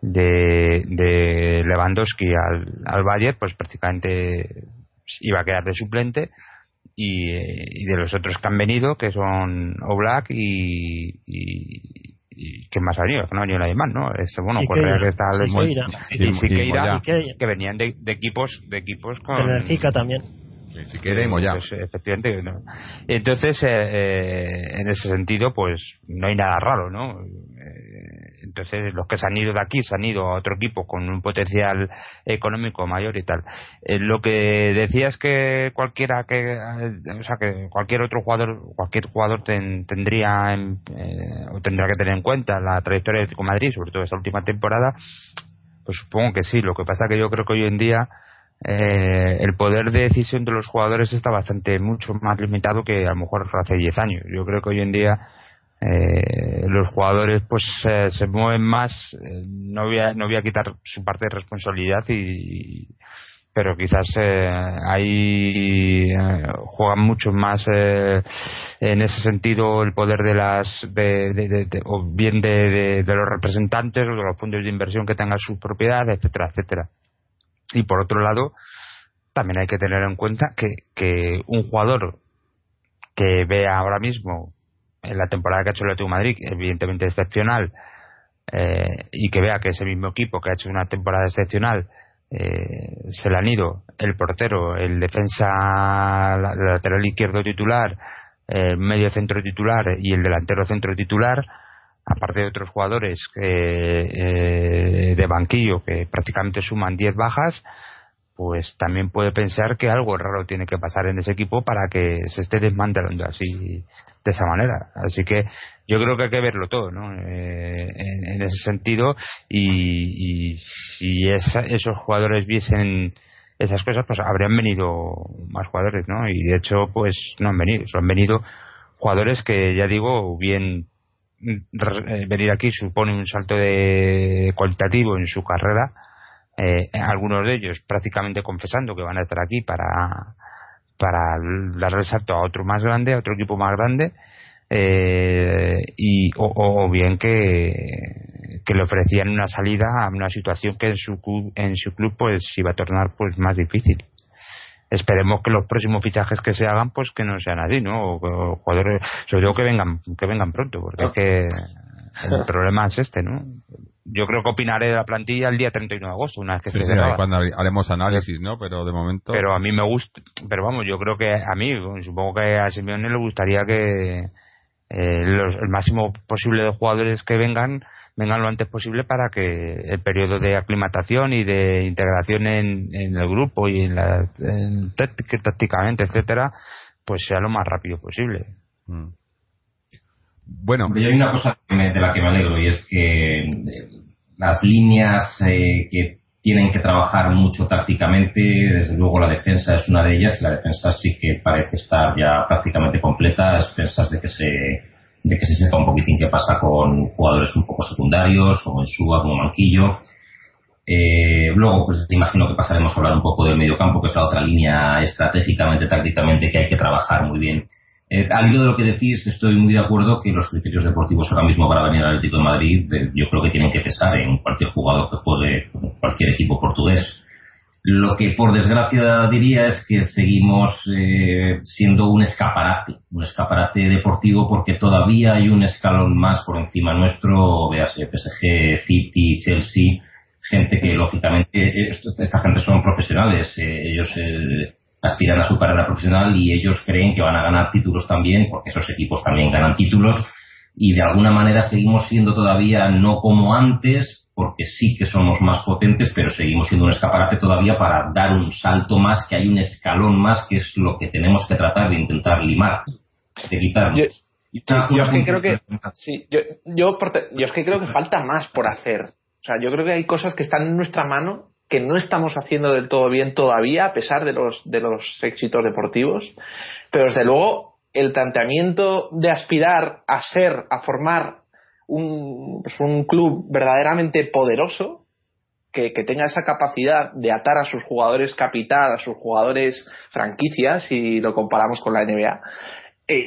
de, Lewandowski al, al Bayern, pues prácticamente iba a quedar de suplente. Y, de los otros que han venido, que son Oblak y, y, y que más ha venido, que no ha venido nadie más, ¿no? Este, bueno, Correa que está y Siqueira, que venían de, de, equipos de equipos con Benfica también si queremos ya. Pues, efectivamente. Entonces, eh, eh, en ese sentido, pues no hay nada raro, ¿no? Eh, entonces, los que se han ido de aquí se han ido a otro equipo con un potencial económico mayor y tal. lo que decía es que cualquiera que, o sea, que cualquier otro jugador, cualquier jugador tendría o tendrá que tener en cuenta la trayectoria de Madrid, sobre todo esta última temporada. Pues supongo que sí. Lo que pasa que yo creo que hoy en día eh, el poder de decisión de los jugadores está bastante mucho más limitado que a lo mejor hace 10 años. Yo creo que hoy en día eh, los jugadores pues se mueven más. Eh, no voy a no voy a quitar su parte de responsabilidad y, pero quizás ahí juegan mucho más en ese sentido el poder de las de, o bien de, de, los representantes o de los fondos de inversión que tengan su propiedad etcétera etcétera y por otro lado, también hay que tener en cuenta que, que un jugador que vea ahora mismo en la temporada que ha hecho el Atlético Madrid, evidentemente excepcional, eh, y que vea que ese mismo equipo que ha hecho una temporada excepcional eh, se le han ido el portero, el defensa lateral izquierdo titular, el medio centro titular y el delantero centro titular, aparte de otros jugadores eh, de banquillo que prácticamente suman 10 bajas, pues también puede pensar que algo raro tiene que pasar en ese equipo para que se esté desmantelando así de esa manera. Así que yo creo que hay que verlo todo, ¿no? Eh, en, ese sentido y, si esos jugadores viesen esas cosas, pues habrían venido más jugadores, ¿no? Y de hecho, pues no han venido, han venido jugadores que ya digo, bien eh, venir aquí supone un salto de cualitativo en su carrera eh, algunos de ellos prácticamente confesando que van a estar aquí para para darle el salto a otro más grande a otro equipo más grande eh, y o, bien que que le ofrecían una salida a una situación que en su en su club pues iba a tornar pues más difícil. Esperemos que los próximos fichajes que se hagan pues que no sean así no o, jugadores sobre todo que vengan que vengan pronto porque es que el problema es este no yo creo que opinaré de la plantilla el día 31 de agosto una vez que se sí, cuando haremos análisis no pero de momento pero a mí me gusta pero vamos yo creo que a mí supongo que a Simeone le gustaría que eh, el máximo posible de jugadores que vengan vengan lo antes posible para que el periodo de aclimatación y de integración en, el grupo y en la tácticamente etcétera pues sea lo más rápido posible. Mm. Bueno y hay una cosa de la que me alegro y es que eh, las líneas eh, que tienen que trabajar mucho tácticamente desde luego la defensa es una de ellas la defensa sí que parece estar ya prácticamente completa a expensas de que se de que se sepa un poquitín qué pasa con jugadores un poco secundarios, como en Suba, como Manquillo. Eh, luego, pues imagino que pasaremos a hablar un poco del mediocampo, que es la otra línea estratégicamente, tácticamente, que hay que trabajar muy bien. Eh, al hilo de lo que decís, estoy muy de acuerdo que los criterios deportivos ahora mismo para venir al Atlético de Madrid, eh, yo creo que tienen que pesar en cualquier jugador que juegue cualquier equipo portugués. Lo que por desgracia diría es que seguimos eh, siendo un escaparate, un escaparate deportivo porque todavía hay un escalón más por encima nuestro, véase PSG, City, Chelsea, gente que lógicamente, esta gente son profesionales, eh, ellos eh, aspiran a su carrera profesional y ellos creen que van a ganar títulos también porque esos equipos también ganan títulos y de alguna manera seguimos siendo todavía no como antes, porque sí que somos más potentes, pero seguimos siendo un escaparate todavía para dar un salto más, que hay un escalón más, que es lo que tenemos que tratar de intentar limar, de quitarnos. Yo, es que creo que sí, yo, yo, es que creo que falta más por hacer. O sea, yo creo que hay cosas que están en nuestra mano que no estamos haciendo del todo bien todavía, a pesar de los, de los éxitos deportivos. Pero desde luego, el planteamiento de aspirar a ser, a formar un, pues un club verdaderamente poderoso que, tenga esa capacidad de atar a sus jugadores capital, a sus jugadores franquicias, si lo comparamos con la NBA, eh,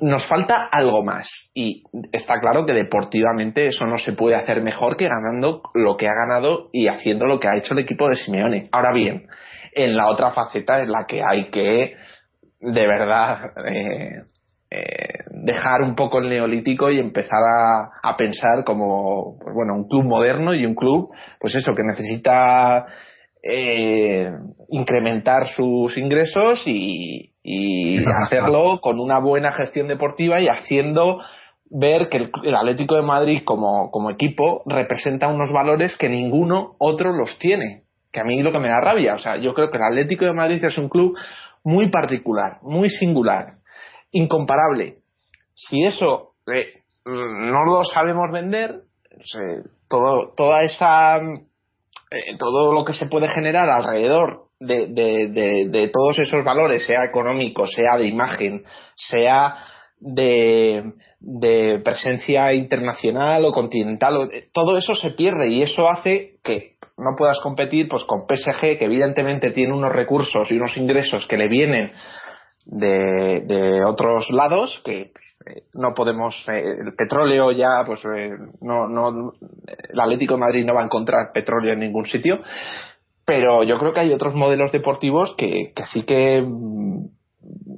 nos falta algo más. Y está claro que deportivamente eso no se puede hacer mejor que ganando lo que ha ganado y haciendo lo que ha hecho el equipo de Simeone. Ahora bien, en la otra faceta es la que hay que de verdad eh, eh, dejar un poco el neolítico y empezar a, pensar como pues bueno un club moderno y un club pues eso que necesita eh, incrementar sus ingresos y, hacerlo con una buena gestión deportiva y haciendo ver que el, Atlético de Madrid como, como equipo representa unos valores que ninguno otro los tiene que a mí lo que me da rabia o sea yo creo que el Atlético de Madrid es un club muy particular muy singular incomparable. Si eso eh, no lo sabemos vender, todo, toda esa, eh, todo lo que se puede generar alrededor de, de, todos esos valores, sea económico, sea de imagen, sea de, de presencia internacional o continental, todo eso se pierde y eso hace que no puedas competir pues con PSG que evidentemente tiene unos recursos y unos ingresos que le vienen de, de otros lados que eh, no podemos eh, el petróleo ya pues eh, no no el Atlético de Madrid no va a encontrar petróleo en ningún sitio pero yo creo que hay otros modelos deportivos que, que sí que mm,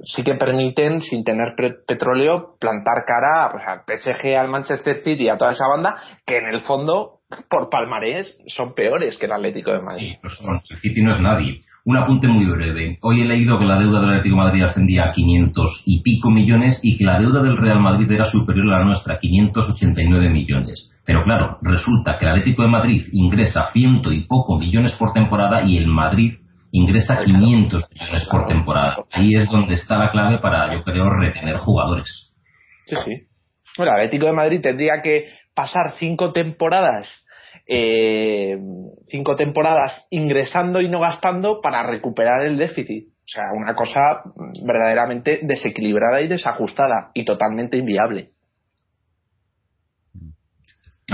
sí que permiten sin tener petróleo plantar cara pues, al PSG al Manchester City a toda esa banda que en el fondo por palmarés son peores que el Atlético de Madrid. Sí, el City no es nadie un apunte muy breve. Hoy he leído que la deuda del Atlético de Madrid ascendía a 500 y pico millones y que la deuda del Real Madrid era superior a la nuestra, 589 millones. Pero claro, resulta que el Atlético de Madrid ingresa ciento y poco millones por temporada y el Madrid ingresa 500 millones por temporada. Ahí es donde está la clave para, yo creo, retener jugadores. Sí, sí. Bueno, el Atlético de Madrid tendría que pasar cinco temporadas eh, cinco temporadas ingresando y no gastando para recuperar el déficit. O sea, una cosa verdaderamente desequilibrada y desajustada y totalmente inviable.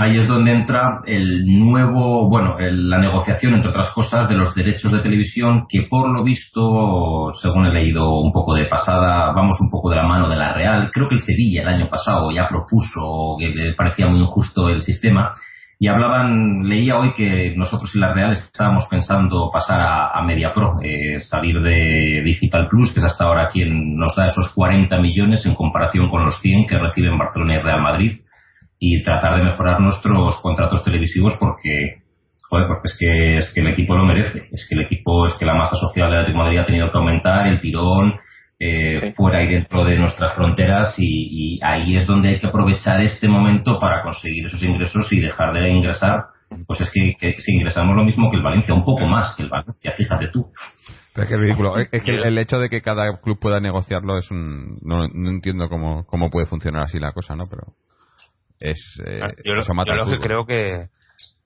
Ahí es donde entra el nuevo, bueno, la negociación, entre otras cosas, de los derechos de televisión, que por lo visto, según he leído un poco de pasada, vamos un poco de la mano de la Real. Creo que el Sevilla el año pasado ya propuso que le parecía muy injusto el sistema Y hablaban, leía hoy que nosotros y la Real estábamos pensando pasar a, a Media Pro, eh, salir de Digital Plus, que es hasta ahora quien nos da esos 40 millones en comparación con los 100 que reciben Barcelona y Real Madrid, y tratar de mejorar nuestros contratos televisivos porque, joder, porque es que, es que el equipo lo merece. Es que el equipo, es que la masa social de de Madrid ha tenido que aumentar, el tirón, eh, fuera y dentro de nuestras fronteras y, ahí es donde hay que aprovechar este momento para conseguir esos ingresos y dejar de ingresar pues es que, si ingresamos lo mismo que el Valencia, un poco más que el Valencia, fíjate tú. es que es ridículo. Es que el hecho de que cada club pueda negociarlo es un. No, entiendo cómo, cómo puede funcionar así la cosa, ¿no? Pero. Es. Eh, ah, yo, lo, que creo que,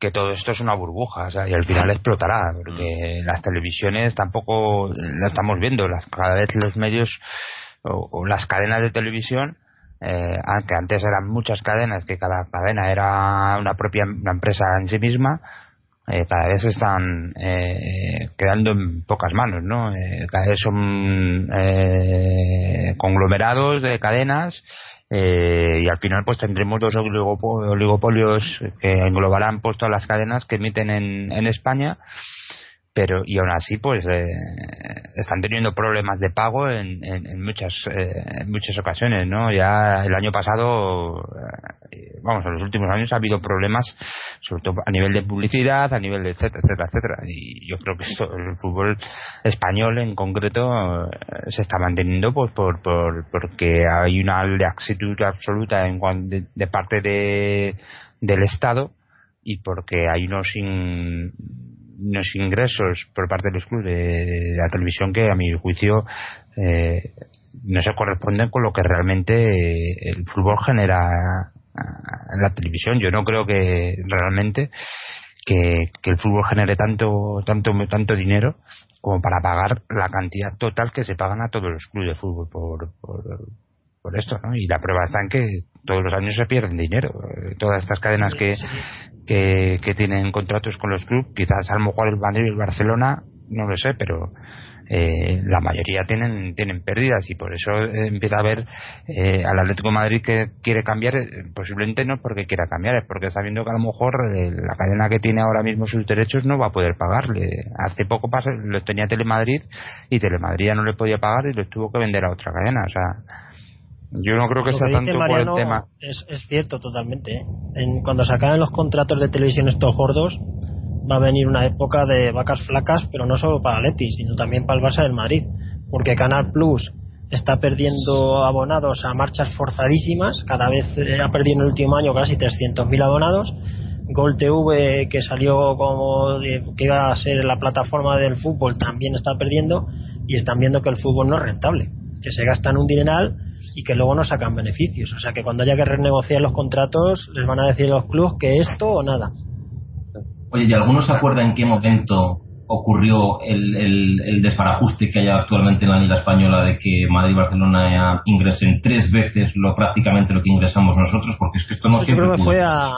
que todo esto es una burbuja, o sea, y al final explotará, porque mm. las televisiones tampoco lo estamos viendo, las, cada vez los medios o, las cadenas de televisión, eh, aunque antes eran muchas cadenas, que cada cadena era una propia una empresa en sí misma, eh, cada vez están eh, quedando en pocas manos, ¿no? Eh, cada vez son eh, conglomerados de cadenas eh, y al final pues tendremos dos oligopolios que englobarán pues todas las cadenas que emiten en, en España pero y aún así pues eh, están teniendo problemas de pago en, en, muchas eh, en muchas ocasiones no ya el año pasado eh, vamos en los últimos años ha habido problemas sobre todo a nivel de publicidad a nivel de etcétera etcétera etcétera. Y yo creo que esto, el fútbol español en concreto se está manteniendo pues por, por porque hay una laxitud absoluta en de, de parte de del estado y porque hay unos unos ingresos por parte de los clubes de, la televisión que a mi juicio eh, no se corresponden con lo que realmente eh, el fútbol genera en la televisión. Yo no creo que realmente que, el fútbol genere tanto tanto tanto dinero como para pagar la cantidad total que se pagan a todos los clubes de fútbol por, por, esto, ¿no? Y la prueba está en que todos los años se pierden dinero. Eh, todas estas cadenas que, que, tienen contratos con los clubes, quizás a lo mejor el Madrid y el Barcelona, no lo sé, pero eh, la mayoría tienen tienen pérdidas y por eso eh, empieza a haber eh, al Atlético de Madrid que quiere cambiar posiblemente no porque quiera cambiar es porque está viendo que a lo mejor la cadena que tiene ahora mismo sus derechos no va a poder pagarle hace poco pasó, lo tenía Telemadrid y Telemadrid ya no le podía pagar y lo tuvo que vender a otra cadena o sea yo no creo que sea tanto por el tema. Es, es cierto totalmente. ¿eh? En, cuando se acaben los contratos de televisión estos gordos, va a venir una época de vacas flacas, pero no solo para Leti, sino también para el Barça del Madrid. Porque Canal Plus está perdiendo abonados a marchas forzadísimas, cada vez ha perdido en el último año casi 300.000 abonados. Gol TV, que salió como que iba a ser la plataforma del fútbol, también está perdiendo y están viendo que el fútbol no es rentable, que se gastan un dineral y que luego no sacan beneficios. O sea que cuando haya que renegociar los contratos, les van a decir los clubes que esto o nada. Oye, ¿y alguno se acuerda en qué momento ocurrió el, el, desbarajuste que hay actualmente en la Liga Española de que Madrid y Barcelona ingresen tres veces lo prácticamente lo que ingresamos nosotros? Porque es que esto no siempre. Creo que fue a,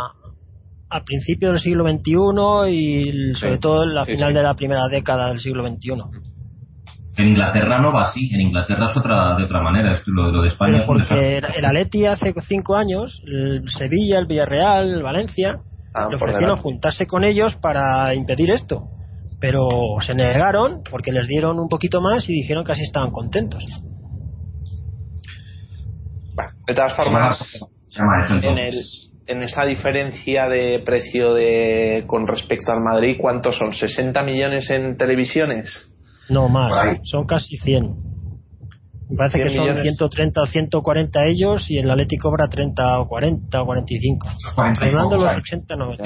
al principio del siglo XXI y sobre todo en la final de la primera década del siglo XXI. En Inglaterra no va así, en Inglaterra es otra, de otra manera, es lo, lo de España es porque el Atleti hace cinco años, el Sevilla, el Villarreal, el Valencia, ah, le ofrecieron juntarse con ellos para impedir esto, pero se negaron porque les dieron un poquito más y dijeron que así estaban contentos. de todas formas, en, el, en esa diferencia de precio de con respecto al Madrid, ¿cuántos son? ¿60 millones en televisiones? No más, son casi 100. Me parece que son 130 o 140 ellos y el Atlético cobra 30 o 40 o 45. Hablando de los 80, 90.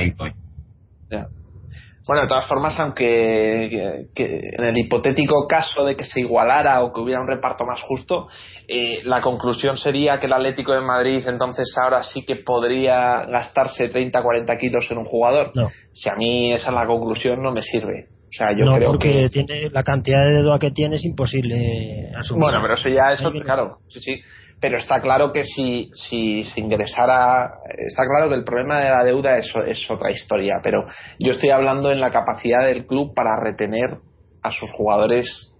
Bueno, de todas formas, aunque en el hipotético caso de que se igualara o que hubiera un reparto más justo, eh, la conclusión sería que el Atlético de Madrid entonces ahora sí que podría gastarse 30-40 kilos en un jugador. Si a mí esa es la conclusión, no me sirve no, porque tiene la cantidad de deuda que tiene es imposible asumir. Bueno, pero eso ya, eso, claro, sí, sí. Pero está claro que si, si se ingresara, está claro que el problema de la deuda es, es otra historia, pero yo estoy hablando en la capacidad del club para retener a sus jugadores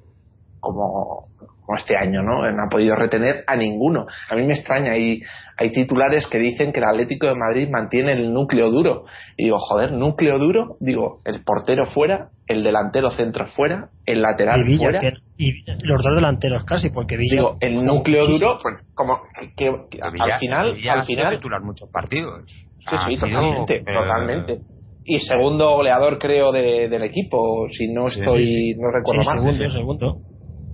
como, este año, ¿no? No ha podido retener a ninguno. A mí me extraña, hay, hay titulares que dicen que el Atlético de Madrid mantiene el núcleo duro. Y digo, joder, núcleo duro, digo, el portero fuera, el delantero centro fuera, el lateral fuera. y los dos delanteros casi, porque Villa. Digo, el núcleo duro, pues como que, al final. al final titular muchos partidos. Sí, sí, totalmente, totalmente y segundo goleador creo de, del equipo si no estoy no recuerdo mal segundo segundo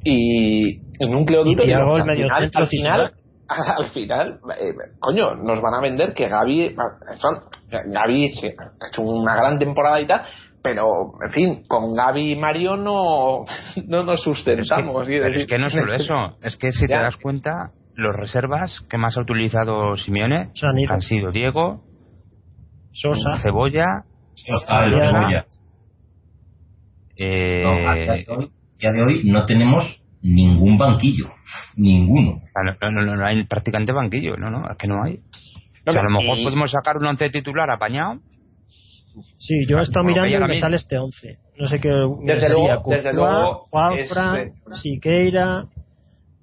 y el núcleo duro y al, final, al final al final eh, coño nos van a vender que Gaby Gaby ha hecho una gran temporada y tal pero en fin con Gaby y Mario no no nos sustentamos es que, no es solo eso es que si te das cuenta los reservas que más ha utilizado Simeone han sido Diego Sosa. Cebolla eh, no, día de hoy no tenemos ningún banquillo, ninguno. No, no, no, hay prácticamente banquillo, no, no, es que no hay. a lo mejor podemos sacar un once titular apañado. Sí, yo he estado mirando y me sale este once. No sé qué. Desde luego, desde luego Juanfran, Siqueira,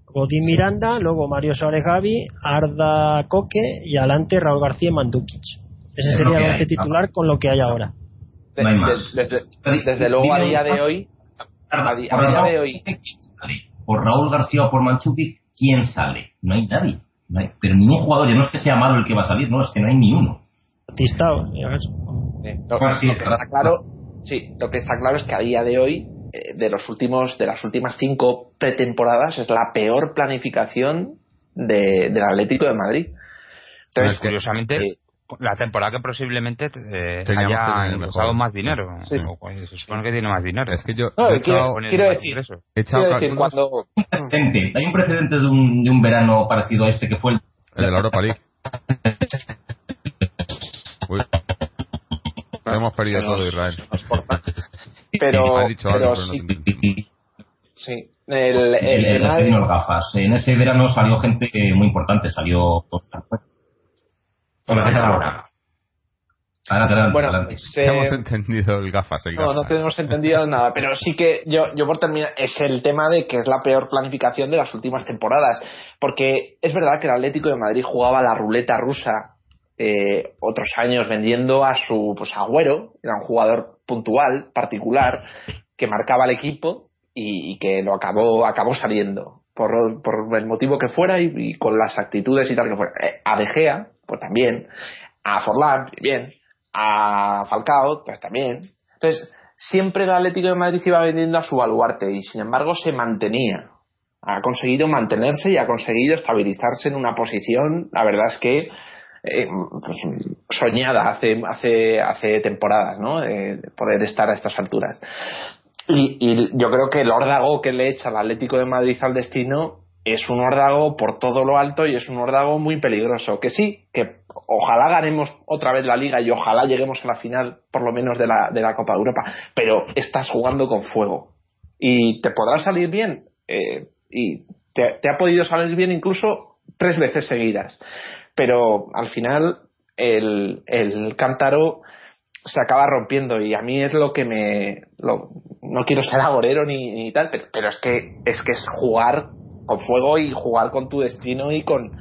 Godín Miranda, luego Mario Suárez Gavi, Arda Coque y adelante Raúl García Mandukic. Ese sería el once titular con lo que hay ahora. no hay más. Desde, desde, luego a día de hoy. A, día de hoy. Por Raúl García o por Manchuki, ¿quién sale? No hay nadie. No hay, pero ningún jugador, ya no es que sea malo el que va a salir, no, es que no hay ni uno. Lo, que está claro, sí, lo que está claro es que a día de hoy, eh, de los últimos, de las últimas cinco pretemporadas, es la peor planificación de, del Atlético de Madrid. Entonces, curiosamente, eh, la temporada que posiblemente eh, haya usado más dinero. Sí. Pues, se supone que tiene más dinero. Es que yo no, quiero, quiero, decir, eso. He quiero decir cuando... Hay un precedente de un, de un verano parecido a este que fue el, el de la Europa League. Uy. Hemos perdido todo Israel. Pero, pero sí. Sí. El, el, el, el, gafas. En ese verano salió gente muy importante. Salió bueno, hemos entendido el gafas. no, no tenemos entendido nada, pero sí que yo, yo por terminar, es el tema de que es la peor planificación de las últimas temporadas. Porque es verdad que el Atlético de Madrid jugaba la ruleta rusa eh, otros años vendiendo a su pues, agüero, era un jugador puntual, particular, que marcaba el equipo y, que lo acabó, acabó saliendo. Por, por el motivo que fuera y, con las actitudes y tal que fuera. Eh, a De Gea, pues también. A Forlán, bien. A Falcao, pues también. Entonces, siempre el Atlético de Madrid iba vendiendo a su baluarte y sin embargo se mantenía. Ha conseguido mantenerse y ha conseguido estabilizarse en una posición, la verdad es que eh, pues, soñada hace, hace, hace temporadas, ¿no? De, poder estar a estas alturas. Y, y, yo creo que el órdago que le echa el Atlético de Madrid al destino es un órdago por todo lo alto y es un órdago muy peligroso. Que sí, que ojalá ganemos otra vez la liga y ojalá lleguemos a la final, por lo menos de la, de la Copa de Europa, pero estás jugando con fuego. Y te podrá salir bien, eh, y te, ha podido salir bien incluso tres veces seguidas. Pero al final el, el cántaro se acaba rompiendo y a mí es lo que me no quiero ser agorero ni, ni tal pero, pero, es que es que es jugar con fuego y jugar con tu destino y con,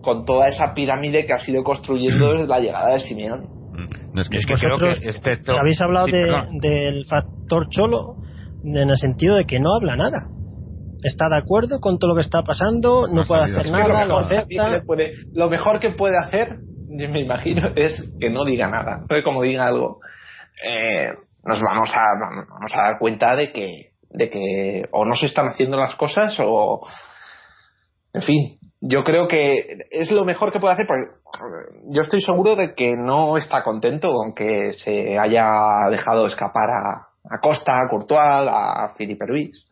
con toda esa pirámide que ha sido construyendo desde la llegada de Simeón. Mm. es que, creo que este habéis hablado del factor cholo en el sentido de que no habla nada. Está de acuerdo con todo lo que está pasando no, puede hacer nada lo, mejor que puede hacer me imagino es que no diga nada. Porque como diga algo eh, nos vamos a vamos a dar cuenta de que de que o no se están haciendo las cosas o en fin, yo creo que es lo mejor que puede hacer porque yo estoy seguro de que no está contento con que se haya dejado escapar a, Costa, a Courtois, a Filipe Ruiz.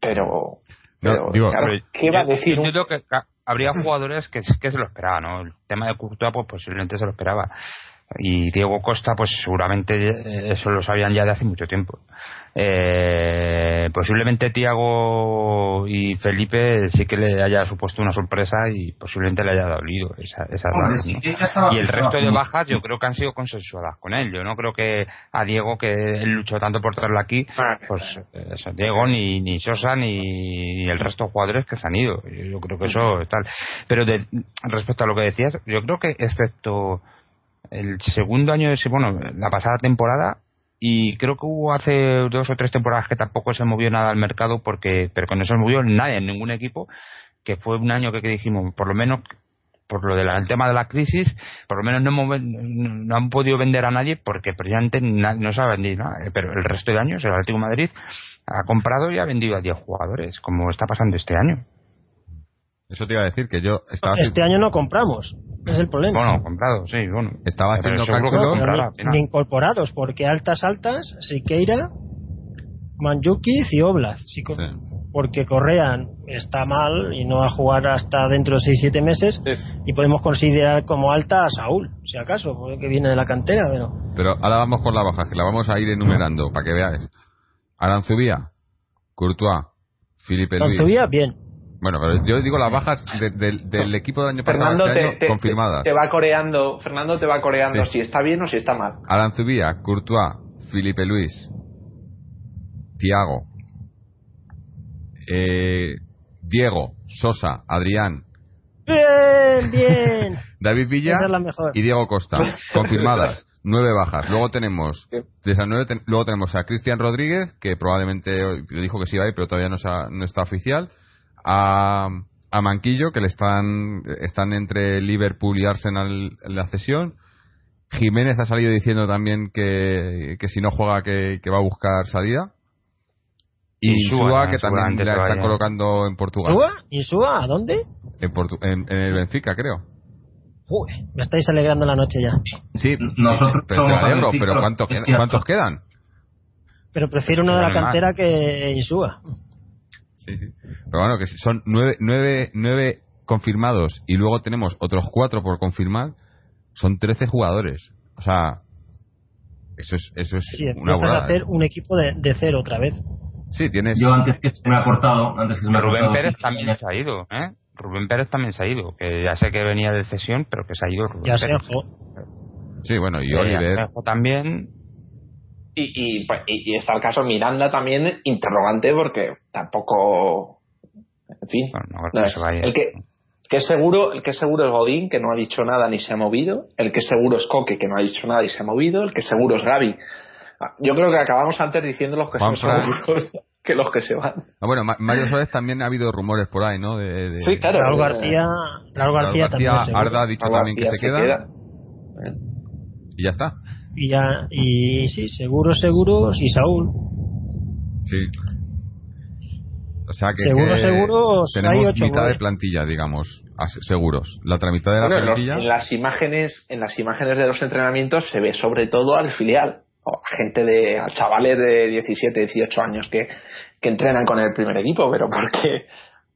Pero, ¿qué va a decir? Yo, creo que habría jugadores que, que se lo esperaban, ¿no? El tema de Courtois, pues posiblemente se lo esperaba. Y Diego Costa pues seguramente eso lo sabían ya de hace mucho tiempo. Eh, posiblemente Tiago y Felipe sí que le haya supuesto una sorpresa y posiblemente le haya dolido esa, esa y el resto de bajas yo creo que han sido consensuadas con él. Yo no creo que a Diego que él luchó tanto por traerlo aquí pues Diego ni, ni Sosa ni, el resto de jugadores que se han ido. Yo creo que eso es tal. Pero de, respecto a lo que decías yo creo que excepto el segundo año de bueno la pasada temporada y creo que hubo hace dos o tres temporadas que tampoco se movió nada al mercado porque pero que no se movió nadie en ningún equipo que fue un año que, dijimos por lo menos por lo del tema de la crisis por lo menos no, no, han podido vender a nadie porque precisamente no se ha vendido nada. Pero el resto de años el Atlético de Madrid ha comprado y ha vendido a 10 jugadores como está pasando este año eso te iba a decir que yo estaba este año no compramos es el problema. Bueno, comprado, sí, bueno. Estaba haciendo cálculos. Ni, incorporados, porque altas, altas, Siqueira, Manjukic y Oblaz. Porque Correan está mal y no va a jugar hasta dentro de 6-7 meses. Y podemos considerar como alta a Saúl, si acaso, que viene de la cantera. Pero, pero ahora vamos con la baja, que la vamos a ir enumerando para que veáis. Aranzubía, Courtois, Felipe Luis. Aranzubía, bien. Bueno, pero yo digo las bajas del equipo del año pasado Fernando este te, confirmadas. Te, va coreando, Fernando te va coreando si está bien o si está mal. Aranzubía, Courtois, Felipe Luis, Tiago, eh, Diego, Sosa, Adrián. Bien, bien. David Villa y Diego Costa, confirmadas. Nueve bajas. Luego tenemos, de esas nueve, luego tenemos a Cristian Rodríguez, que probablemente dijo que sí va a ir, pero todavía no, no está oficial a, a Manquillo, que le están, están entre Liverpool y Arsenal en la cesión. Jiménez ha salido diciendo también que, que si no juega que, va a buscar salida. Y Insúa, que también la están colocando en Portugal. ¿Insúa? ¿A dónde? En, en, el Benfica, creo. Uy, me estáis alegrando la noche ya. Sí, nosotros pero, pero ¿cuántos, ¿cuántos quedan? Pero prefiero uno de la cantera que Insúa. Sí, sí. Pero bueno, que son nueve, nueve, nueve confirmados y luego tenemos otros cuatro por confirmar, son trece jugadores. O sea, eso es, eso es sí, una a hacer un equipo de, de, cero otra vez. Sí, tienes. Yo antes que se me ha cortado, antes que se me ha Rubén Pérez también se ha ido, ¿eh? Rubén Pérez también se ha ido, que ya sé que venía de cesión, pero que se ha ido Rubén ya Pérez. Sí, bueno, y eh, Oliver. también, pues, y, y, está el caso Miranda también interrogante porque tampoco en fin el que, que es seguro el que es seguro es Godín que no ha dicho nada ni se ha movido. El que es seguro es Coque que no ha dicho nada y se ha movido. El que seguro es Gaby. Ah, yo creo que acabamos antes diciendo los que son seguros que los que se van. Ah, bueno Mario Suárez también ha habido rumores por ahí ¿no? De, sí claro. Raúl García Raúl García, también Arda ha dicho también que se, queda. y ya está y ya y sí seguros seguros y Saúl. Sí. O sea que, seguro seguros tenemos hay mitad de plantilla digamos seguros. La otra mitad de la plantilla en, las imágenes en las imágenes de los entrenamientos se ve sobre todo al filial o gente de chavales de 17 18 años que que entrenan con el primer equipo pero porque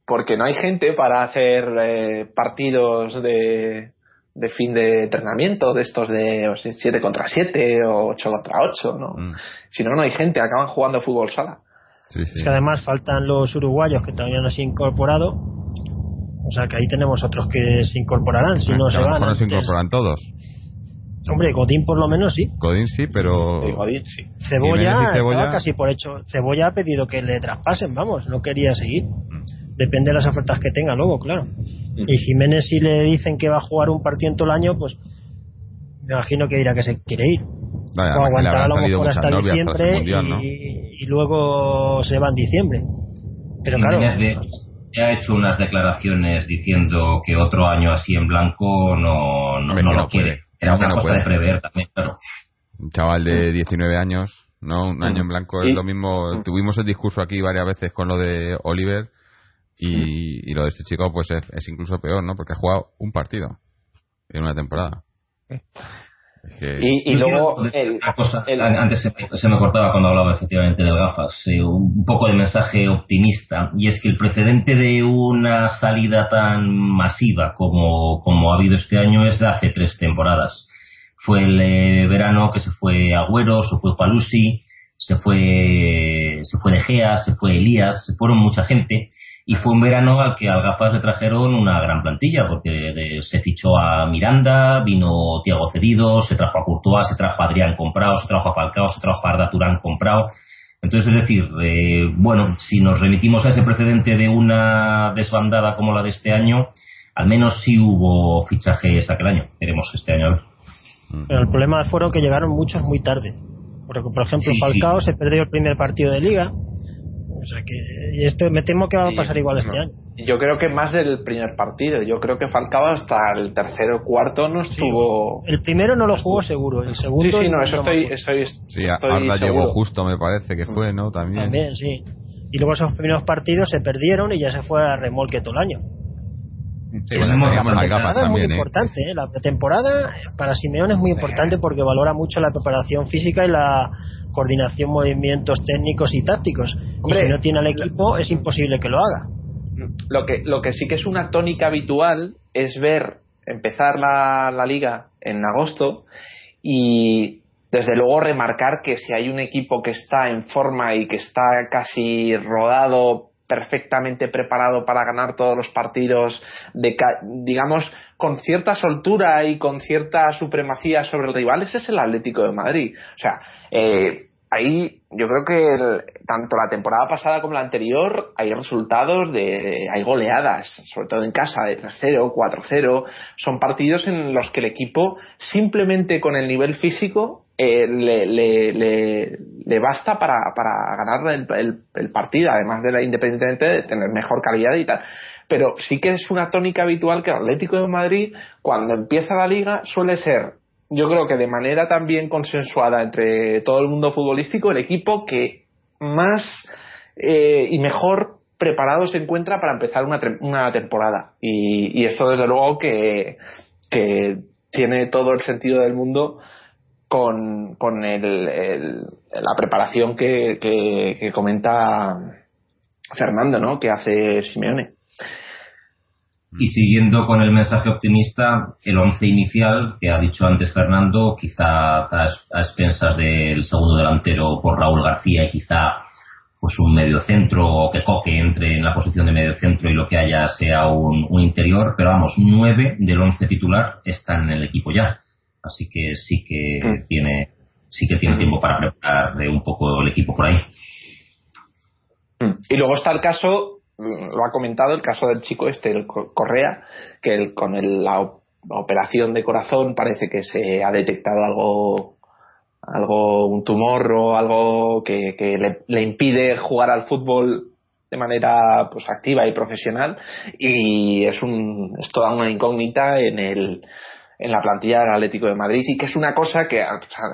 porque no hay gente para hacer eh, partidos de de fin de entrenamiento, de estos de 7 contra 7 o 8 contra 8, ¿no? Mm. Si no, no hay gente, acaban jugando fútbol sala. Es que además faltan los uruguayos que todavía no se han incorporado. O sea que ahí tenemos otros que se incorporarán, si no se van. no se incorporan todos. Hombre, Godín por lo menos sí. Godín sí, pero. Cebolla, Cebolla, casi por hecho. Cebolla ha pedido que le traspasen, vamos, no quería seguir. Mm depende de las ofertas que tenga luego, claro. Y Jiménez si le dicen que va a jugar un partido en todo el año, pues me imagino que dirá que se quiere ir. o aguantar a lo mejor hasta diciembre y, luego se va en diciembre. Pero claro. ha hecho unas declaraciones diciendo que otro año así en blanco no, no, lo quiere. Era una cosa de prever también, claro. Un chaval de 19 años, ¿no? Un año en blanco es lo mismo. Tuvimos el discurso aquí varias veces con lo de Oliver y, lo de este chico pues es, incluso peor, ¿no? Porque ha jugado un partido en una temporada. y, luego antes se, me cortaba cuando hablaba efectivamente de gafas eh, un poco de mensaje optimista. Y es que el precedente de una salida tan masiva como, como ha habido este año es de hace tres temporadas. Fue el eh, verano que se fue Agüero, se fue Palusi, se fue, se fue De Gea, se fue Elías, se fueron mucha gente y fue un verano al que al Gafas le trajeron una gran plantilla porque se fichó a Miranda, vino Tiago Cedido, se trajo a Courtois, se trajo a Adrián comprado, se trajo a Falcao, se trajo a Arda Turán comprado. Entonces, es decir, eh, bueno, si nos remitimos a ese precedente de una desbandada como la de este año, al menos sí hubo fichajes aquel año. Veremos este año a ver. Pero el problema fueron que llegaron muchos muy tarde. Porque, por ejemplo, Falcao se perdió el primer partido de liga. O sea que esto me temo que va a pasar igual este año. Yo creo que más del primer partido. Yo creo que Falcao hasta el tercero o cuarto no estuvo. el primero no lo jugó seguro. El segundo. Sí, sí, no, eso estoy. estoy, sí, Arda llegó justo, me parece que fue, ¿no? También. También, sí. Y luego esos primeros partidos se perdieron y ya se fue a remolque todo el año es muy ¿eh? importante, ¿eh? la pretemporada para Simeón es muy importante porque valora mucho la preparación física y la coordinación, movimientos técnicos y tácticos. y si no tiene al equipo es imposible que lo haga. Lo que, lo que sí que es una tónica habitual es ver empezar la, la liga en agosto y desde luego remarcar que si hay un equipo que está en forma y que está casi rodado perfectamente preparado para ganar todos los partidos, de, digamos, con cierta soltura y con cierta supremacía sobre el rival, ese es el Atlético de Madrid. O sea, eh, ahí yo creo que tanto la temporada pasada como la anterior hay resultados de, hay goleadas, sobre todo en casa, de 3-0, 4-0. Son partidos en los que el equipo simplemente con el nivel físico eh, le, le, le, basta para, para ganar el, el, partido, además de la independientemente de tener mejor calidad y tal. Pero sí que es una tónica habitual que el Atlético de Madrid, cuando empieza la liga, suele ser, yo creo que de manera también consensuada entre todo el mundo futbolístico, el equipo que más eh, y mejor preparado se encuentra para empezar una, una temporada. Y, y esto, desde luego, que, que tiene todo el sentido del mundo con, con el, la preparación que, que, comenta Fernando, ¿no? Que hace Simeone. Y siguiendo con el mensaje optimista, el once inicial que ha dicho antes Fernando, quizá a, expensas del segundo delantero por Raúl García y quizá pues un medio centro o que Coque entre en la posición de medio centro y lo que haya sea un, un interior, pero vamos, nueve del once titular están en el equipo ya. Así que sí que tiene sí que tiene tiempo para preparar un poco el equipo por ahí. Mm. Y luego está el caso, lo ha comentado, el caso del chico este, el Correa, que con la, operación de corazón parece que se ha detectado algo algo un tumor o algo que, le, le, impide jugar al fútbol de manera pues activa y profesional. Y es un es toda una incógnita en el en la plantilla del Atlético de Madrid. Y que es una cosa que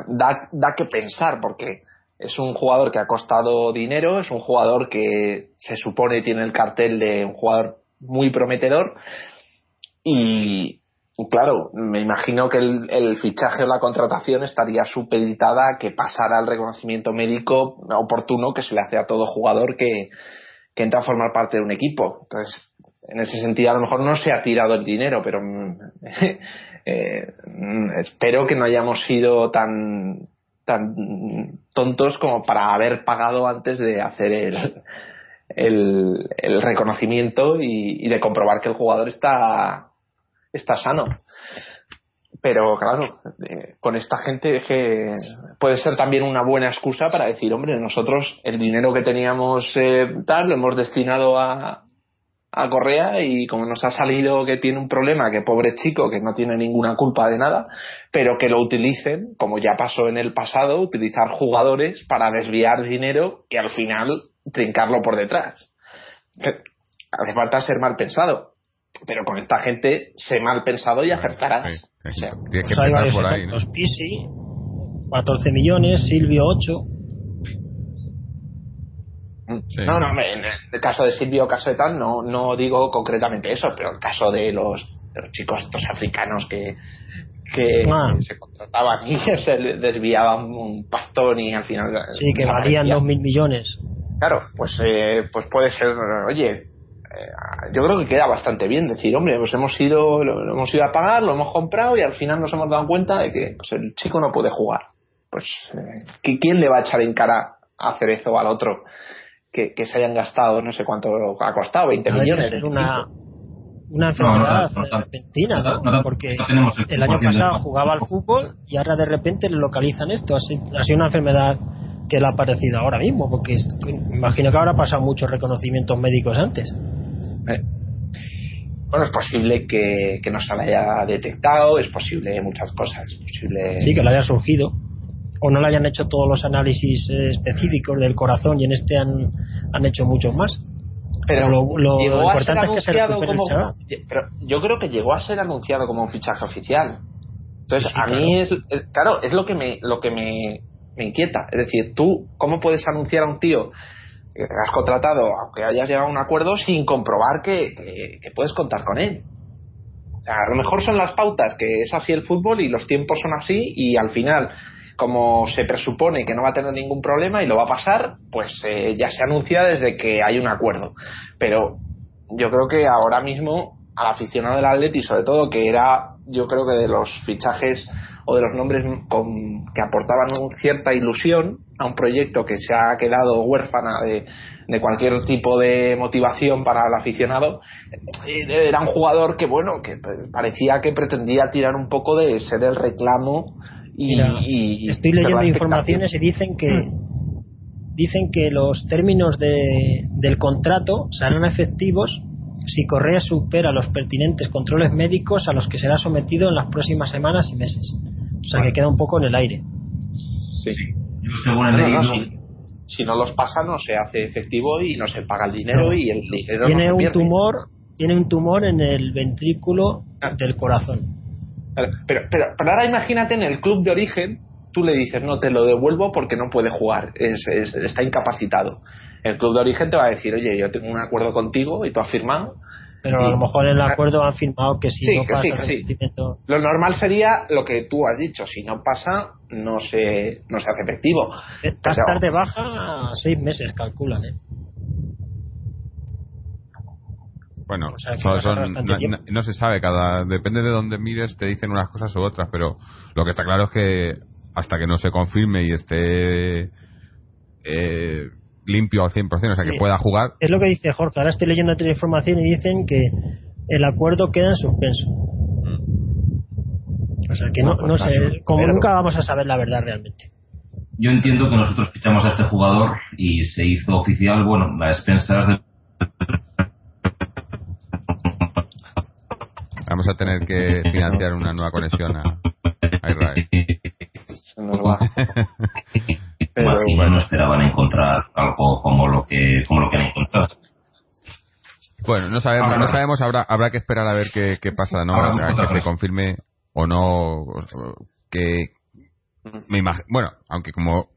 da, da que pensar porque es un jugador que ha costado dinero, es un jugador que se supone tiene el cartel de un jugador muy prometedor y, claro, me imagino que el, fichaje o la contratación estaría supeditada a que pasara el reconocimiento médico oportuno que se le hace a todo jugador que, que entra a formar parte de un equipo. Entonces, en ese sentido, a lo mejor no se ha tirado el dinero, pero Eh, espero que no hayamos sido tan tan tontos como para haber pagado antes de hacer el, el, reconocimiento y, de comprobar que el jugador está está sano. Pero claro eh, con esta gente que puede ser también una buena excusa para decir hombre nosotros el dinero que teníamos eh, tal lo hemos destinado a, a Correa y como nos ha salido que tiene un problema, que pobre chico, que no tiene ninguna culpa de nada, pero que lo utilicen, como ya pasó en el pasado, utilizar jugadores para desviar dinero y al final trincarlo por detrás. Hace falta ser mal pensado, pero con esta gente sé mal pensado y acertarás. Tiene que pues por ahí, Los Pisi, 14 millones, Silvio 8 no, no, en el caso de Silvio, caso de tal, no, no digo concretamente eso, pero el caso de los, chicos estos africanos que, que ah. se contrataban y se desviaban un pastón y al final. Sí, que valían dos mil millones. Claro, pues, eh, pues puede ser, oye, yo creo que queda bastante bien decir, hombre, pues hemos ido, lo, hemos ido a pagar, lo hemos comprado y al final nos hemos dado cuenta de que pues, el chico no puede jugar. Pues, eh, ¿quién le va a echar en cara a hacer eso al otro? Que, que se hayan gastado, no sé cuánto ha costado, 20 millones. una, una enfermedad repentina, ¿no? Porque el año pasado jugaba al fútbol y ahora de repente le localizan esto. Ha sido una enfermedad que le ha aparecido ahora mismo, porque imagino que habrá pasado muchos reconocimientos médicos antes. Eh. Bueno, es posible que, no se la haya detectado, es posible muchas cosas. Es posible... Sí, que le haya surgido. O no le hayan hecho todos los análisis eh, específicos del corazón y en este han, han hecho muchos más. Pero lo, importante es que se como, Pero yo creo que llegó a ser anunciado como un fichaje oficial. Entonces, a mí, es, claro, es lo que me, lo que me, me inquieta. Es decir, tú, ¿cómo puedes anunciar a un tío que te has contratado, aunque hayas llegado a un acuerdo, sin comprobar que, que, puedes contar con él? O sea, a lo mejor son las pautas, que es así el fútbol y los tiempos son así y al final, como se presupone que no va a tener ningún problema y lo va a pasar, pues eh, ya se anuncia desde que hay un acuerdo. Pero yo creo que ahora mismo al aficionado del Atleti, sobre todo, que era, yo creo que de los fichajes o de los nombres con, que aportaban cierta ilusión a un proyecto que se ha quedado huérfana de, de cualquier tipo de motivación para el aficionado, eh, era un jugador que, bueno, que parecía que pretendía tirar un poco de ser el reclamo y, estoy leyendo informaciones y dicen que dicen que los términos de, del contrato serán efectivos si Correa supera los pertinentes controles médicos a los que será sometido en las próximas semanas y meses. O sea que queda un poco en el aire. Sí. si, no los pasa no se hace efectivo y no se paga el dinero y el dinero tiene un tumor tiene un tumor en el ventrículo ah. del corazón. Pero, pero, pero, ahora imagínate en el club de origen, tú le dices, no, te lo devuelvo porque no puede jugar, es, está incapacitado. El club de origen te va a decir, oye, yo tengo un acuerdo contigo y tú has firmado, pero a lo mejor en el acuerdo han firmado que si no pasa Lo normal sería lo que tú has dicho, si no pasa, no se, no se hace efectivo. A estar de baja seis meses, calculan, ¿eh? Bueno, no, se sabe, cada depende de dónde mires, te dicen unas cosas u otras, pero lo que está claro es que hasta que no se confirme y esté eh, limpio al 100%, o sea, que pueda jugar. Es lo que dice Jorge. Ahora estoy leyendo otra información y dicen que el acuerdo queda en suspenso. Mm. O sea, que no, no sé, como nunca vamos a saber la verdad realmente. Yo entiendo que nosotros fichamos a este jugador y se hizo oficial, bueno, a expensas de. Vamos a tener que financiar una nueva conexión a, a Israel. Pero no esperaban encontrar algo como lo que, como lo que han encontrado. Bueno, no sabemos, no sabemos, habrá, habrá que esperar a ver qué, qué pasa, ¿no? que se confirme o no, que me bueno, aunque como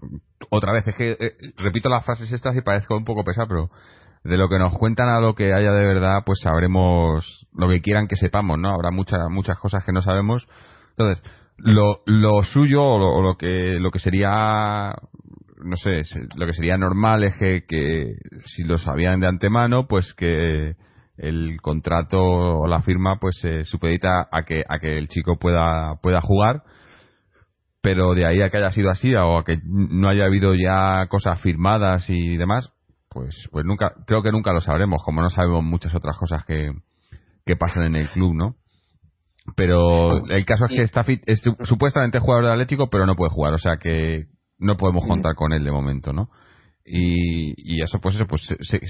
otra vez es que eh, repito las frases estas y parezco un poco pesado, pero de lo que nos cuentan a lo que haya de verdad, pues sabremos lo que quieran que sepamos, ¿no? Habrá muchas muchas cosas que no sabemos. Entonces, lo, lo suyo o lo, que lo que sería no sé lo que sería normal es que, si lo sabían de antemano pues que el contrato o la firma pues se supedita a que a que el chico pueda pueda jugar pero de ahí a que haya sido así o a que no haya habido ya cosas firmadas y demás pues pues nunca creo que nunca lo sabremos como no sabemos muchas otras cosas que que pasan en el club no pero el caso es que está fit, es supuestamente jugador de Atlético, pero no puede jugar, o sea que no podemos contar con él de momento, ¿no? Y, y eso, pues eso, pues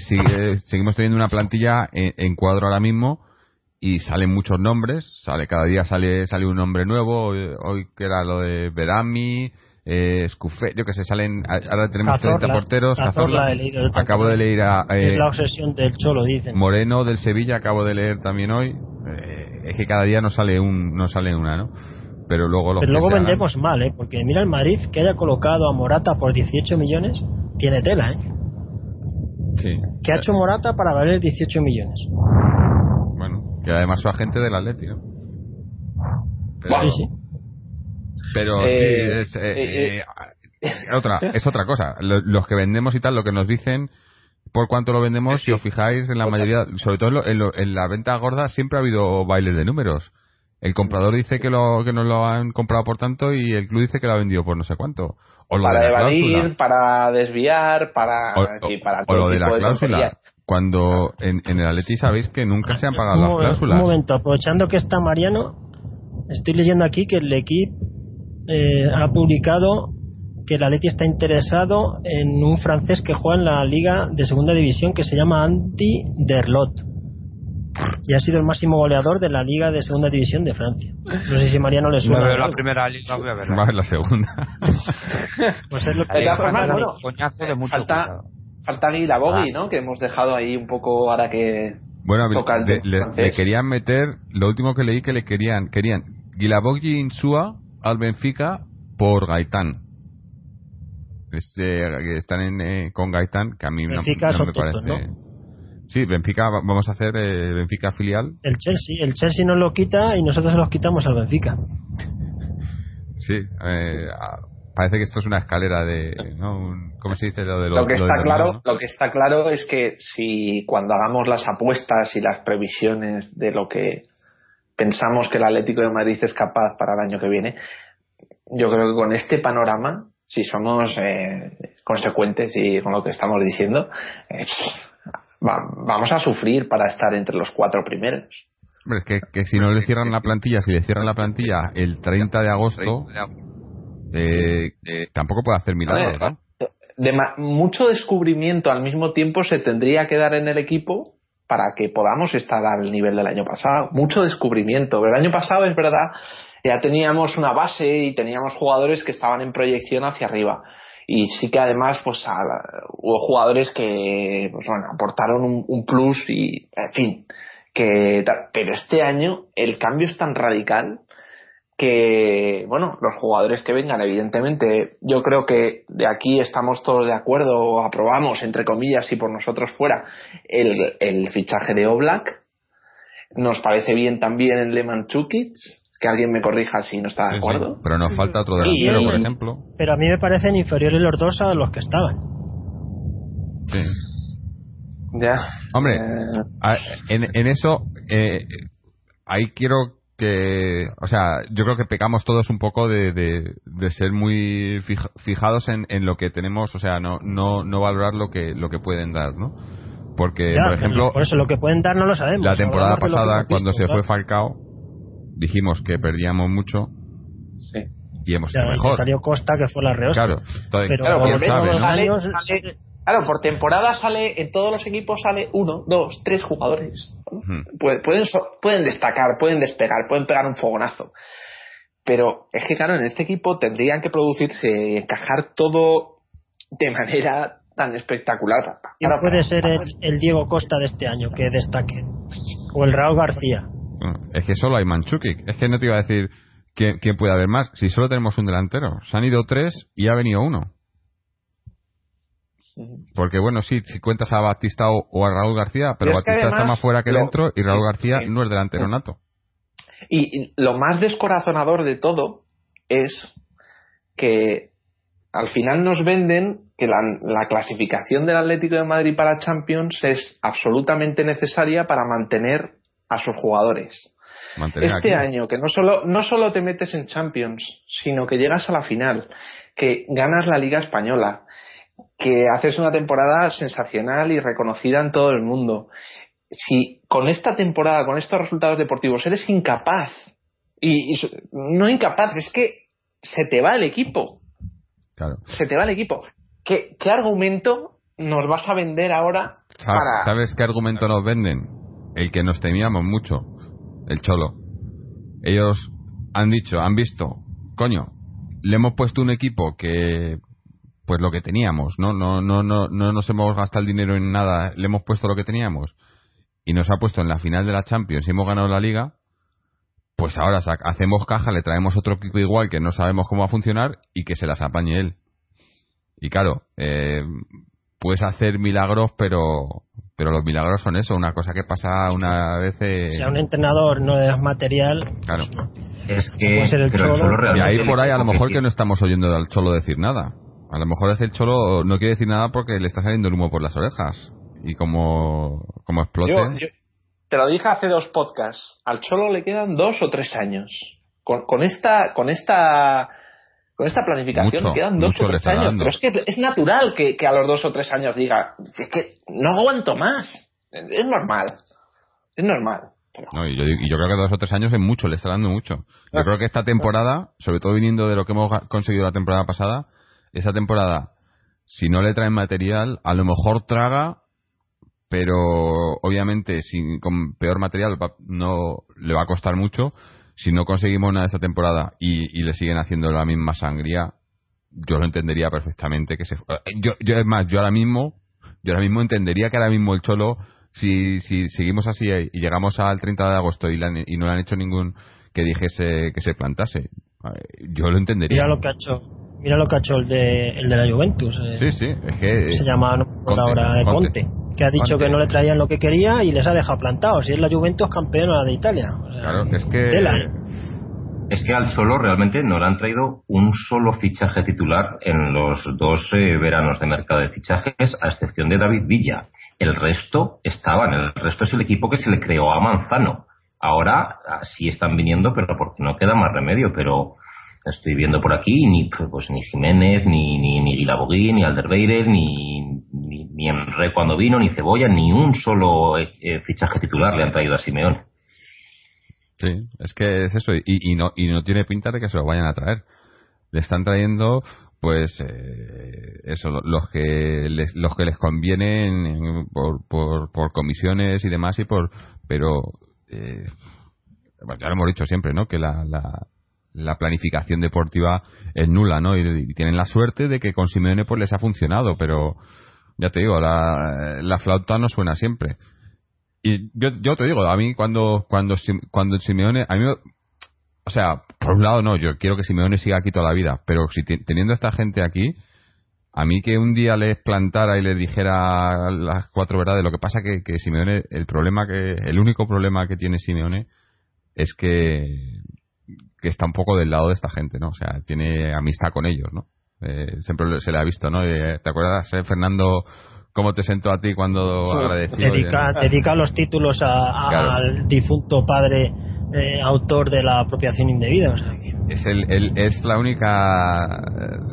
sigue, seguimos teniendo una plantilla en, cuadro ahora mismo y salen muchos nombres, sale cada día sale sale un nombre nuevo, hoy, que era lo de Berami, eh, yo que sé, salen, ahora tenemos 30 porteros, Cazorla, acabo de leer a... es la obsesión del Cholo, dicen. Moreno del Sevilla, acabo de leer también hoy. Eh, es que cada día no sale un no sale una, ¿no? Pero luego Pero luego vendemos mal, ¿eh? Porque mira el Madrid que haya colocado a Morata por 18 millones, tiene tela, ¿eh? Sí. ¿Qué ha hecho Morata para valer 18 millones? Bueno, que además su agente del Atleti, ¿no? sí, sí. Pero sí, eh, es, eh, eh, otra, es otra cosa. Los que vendemos y tal, lo que nos dicen por cuánto lo vendemos, si os fijáis en la mayoría, sobre todo en, la venta gorda, siempre ha habido bailes de números. El comprador dice que lo que no lo han comprado por tanto y el club dice que lo ha vendido por no sé cuánto. O para evadir, para desviar, para, o, lo de la cláusula. Cuando en, el Atleti sabéis que nunca se han pagado las cláusulas. Un momento, aprovechando que está Mariano, estoy leyendo aquí que el equipo eh, ha publicado que el Atleti está interesado en un francés que juega en la liga de segunda división que se llama Andy Derlot y ha sido el máximo goleador de la liga de segunda división de Francia. No sé si Mariano le suena. No veo la primera liga, voy a verla. Más la segunda. pues es lo que falta, falta Guila Bogui, ¿no? Que hemos dejado ahí un poco ahora que bueno, le, le, querían meter, lo último que leí que le querían, querían Guilabogui Insúa al Benfica por Gaitán. Eh, están en, eh, con Gaitán, que a mí no, me parece. Sí, Benfica, vamos a hacer eh, Benfica filial. El Chelsea, el Chelsea nos lo quita y nosotros los quitamos al Benfica. Sí, parece que esto es una escalera de, ¿no? ¿cómo se dice lo de lo, que está claro, lo que está claro es que si cuando hagamos las apuestas y las previsiones de lo que pensamos que el Atlético de Madrid es capaz para el año que viene, yo creo que con este panorama si somos eh, consecuentes y con lo que estamos diciendo, eh, vamos a sufrir para estar entre los cuatro primeros. Hombre, es que, si no le cierran la plantilla, si le cierran la plantilla el 30 de agosto, eh, tampoco puede hacer milagros, ¿no? De mucho descubrimiento al mismo tiempo se tendría que dar en el equipo para que podamos estar al nivel del año pasado. Mucho descubrimiento. El año pasado es verdad ya teníamos una base y teníamos jugadores que estaban en proyección hacia arriba. Y sí que además pues hubo jugadores que pues, bueno, aportaron un, plus y, en fin, que, pero este año el cambio es tan radical que, bueno, los jugadores que vengan, evidentemente, yo creo que de aquí estamos todos de acuerdo, aprobamos, entre comillas, y por nosotros fuera, el, el fichaje de Oblak. Nos parece bien también el Leman Chukic que alguien me corrija si no está de acuerdo. pero nos falta otro delantero, por ejemplo. Pero a mí me parecen inferiores los dos a los que estaban. Sí. Ya. Hombre, eh. en, en, eso, eh, ahí quiero que, o sea, yo creo que pecamos todos un poco de, de, ser muy fijados en, en, lo que tenemos, o sea, no, no, no valorar lo que, lo que pueden dar, ¿no? Porque, por ejemplo, por eso lo que pueden dar no lo sabemos. La temporada pasada, cuando se fue Falcao, dijimos que perdíamos mucho sí. y hemos sido mejor. Salió Costa, que fue la rehostia. Claro, claro, por temporada sale, en todos los equipos sale uno, dos, tres jugadores. Pueden, pueden destacar, pueden despegar, pueden pegar un fogonazo. Pero es que, claro, en este equipo tendrían que producirse encajar todo de manera tan espectacular. ¿Quién puede ser el, Diego Costa de este año que destaque? O el Raúl García. Es que solo hay Manchukic. Es que no te iba a decir quién, puede haber más. Si solo tenemos un delantero. Se han ido tres y ha venido uno. Porque bueno, sí, si cuentas a Batista o, a Raúl García, pero, Batista está más fuera que dentro y Raúl García no es delantero nato. Y, lo más descorazonador de todo es que al final nos venden que la, la, clasificación del Atlético de Madrid para Champions es absolutamente necesaria para mantener a sus jugadores. este año, que no solo, no solo te metes en Champions, sino que llegas a la final, que ganas la Liga Española, que haces una temporada sensacional y reconocida en todo el mundo. Si con esta temporada, con estos resultados deportivos, eres incapaz, y, no incapaz, es que se te va el equipo. Claro. Se te va el equipo. ¿Qué, qué argumento nos vas a vender ahora para... ¿Sabes qué argumento nos venden? el que nos temíamos mucho, el Cholo. Ellos han dicho, han visto, coño, le hemos puesto un equipo que pues lo que teníamos, ¿no? No, no, no, no nos hemos gastado el dinero en nada, le hemos puesto lo que teníamos y nos ha puesto en la final de la Champions y hemos ganado la liga, pues ahora hacemos caja, le traemos otro equipo igual que no sabemos cómo va a funcionar y que se las apañe él. Y claro, eh, puedes hacer milagros, pero pero los milagros son eso, una cosa que pasa una vez. Eh... Si a un entrenador no le das material. Claro. Es que. el cholo. y ahí por ahí a lo mejor que no estamos oyendo al cholo decir nada. A lo mejor es el cholo no quiere decir nada porque le está saliendo el humo por las orejas. y como, como explote. te lo dije hace dos podcasts. Al Cholo le quedan dos o tres años. Con, con esta, con esta, con esta planificación le quedan dos o tres años. Pero es que es natural que, que, a los dos o tres años diga, es que no aguanto más. Es normal. Es normal. No, y, yo, y, yo, creo que dos o tres años es mucho, le está dando mucho. Yo creo que esta temporada, sobre todo viniendo de lo que hemos conseguido la temporada pasada, esa temporada, si no le traen material, a lo mejor traga, pero obviamente sin, con peor material no le va a costar mucho. Si no conseguimos nada esta temporada y, le siguen haciendo la misma sangría, yo lo entendería perfectamente que se yo, yo es más yo ahora mismo yo ahora mismo entendería que ahora mismo el cholo si, si seguimos así y llegamos al 30 de agosto y, y no le han hecho ningún que dijese que se plantase, yo lo entendería. Mira lo que ha hecho, mira lo que ha hecho el de, el de la Juventus. Eh. sí, sí, es que. Se llama por ahora Conte, que ha dicho que no le traían lo que quería y les ha dejado plantados. Si es la Juventus campeona de Italia. claro, es que es que al Cholo realmente no le han traído un solo fichaje titular en los dos eh, veranos de mercado de fichajes, a excepción de David Villa. El resto estaban, el resto es el equipo que se le creó a Manzano. Ahora sí están viniendo, pero porque no queda más remedio, pero estoy viendo por aquí ni pues ni Jiménez, ni, ni, ni ni Alderweireld, ni, ni, ni Enre cuando vino, ni Cebolla, ni un solo eh, fichaje titular le han traído a Simeone. Sí, es que es eso, y, y, no, y no tiene pinta de que se lo vayan a traer. Le están trayendo, pues, eh, eso, los que les, los que les convienen por, por, por comisiones y demás, y por, pero, eh, ya lo hemos dicho siempre, ¿no? Que la, la, la planificación deportiva es nula, ¿no? Y, tienen la suerte de que con Simeone pues les ha funcionado, pero ya te digo, la, la flauta no suena siempre y yo, yo te digo, a mí cuando, cuando, cuando Simeone, a mí, o sea, por un lado no, yo quiero que Simeone siga aquí toda la vida, pero si teniendo a esta gente aquí, a mí que un día les plantara y les dijera las cuatro verdades, lo que pasa que, que Simeone, el problema que, el único problema que tiene Simeone es que, que está un poco del lado de esta gente, ¿no? O sea, tiene amistad con ellos, ¿no? Eh, siempre se le ha visto, ¿no? Eh, ¿Te acuerdas, eh, Fernando? cómo te sentó a ti cuando agradeció. Dedica, dedica los títulos al difunto padre eh, autor de la apropiación indebida. es, el, es la única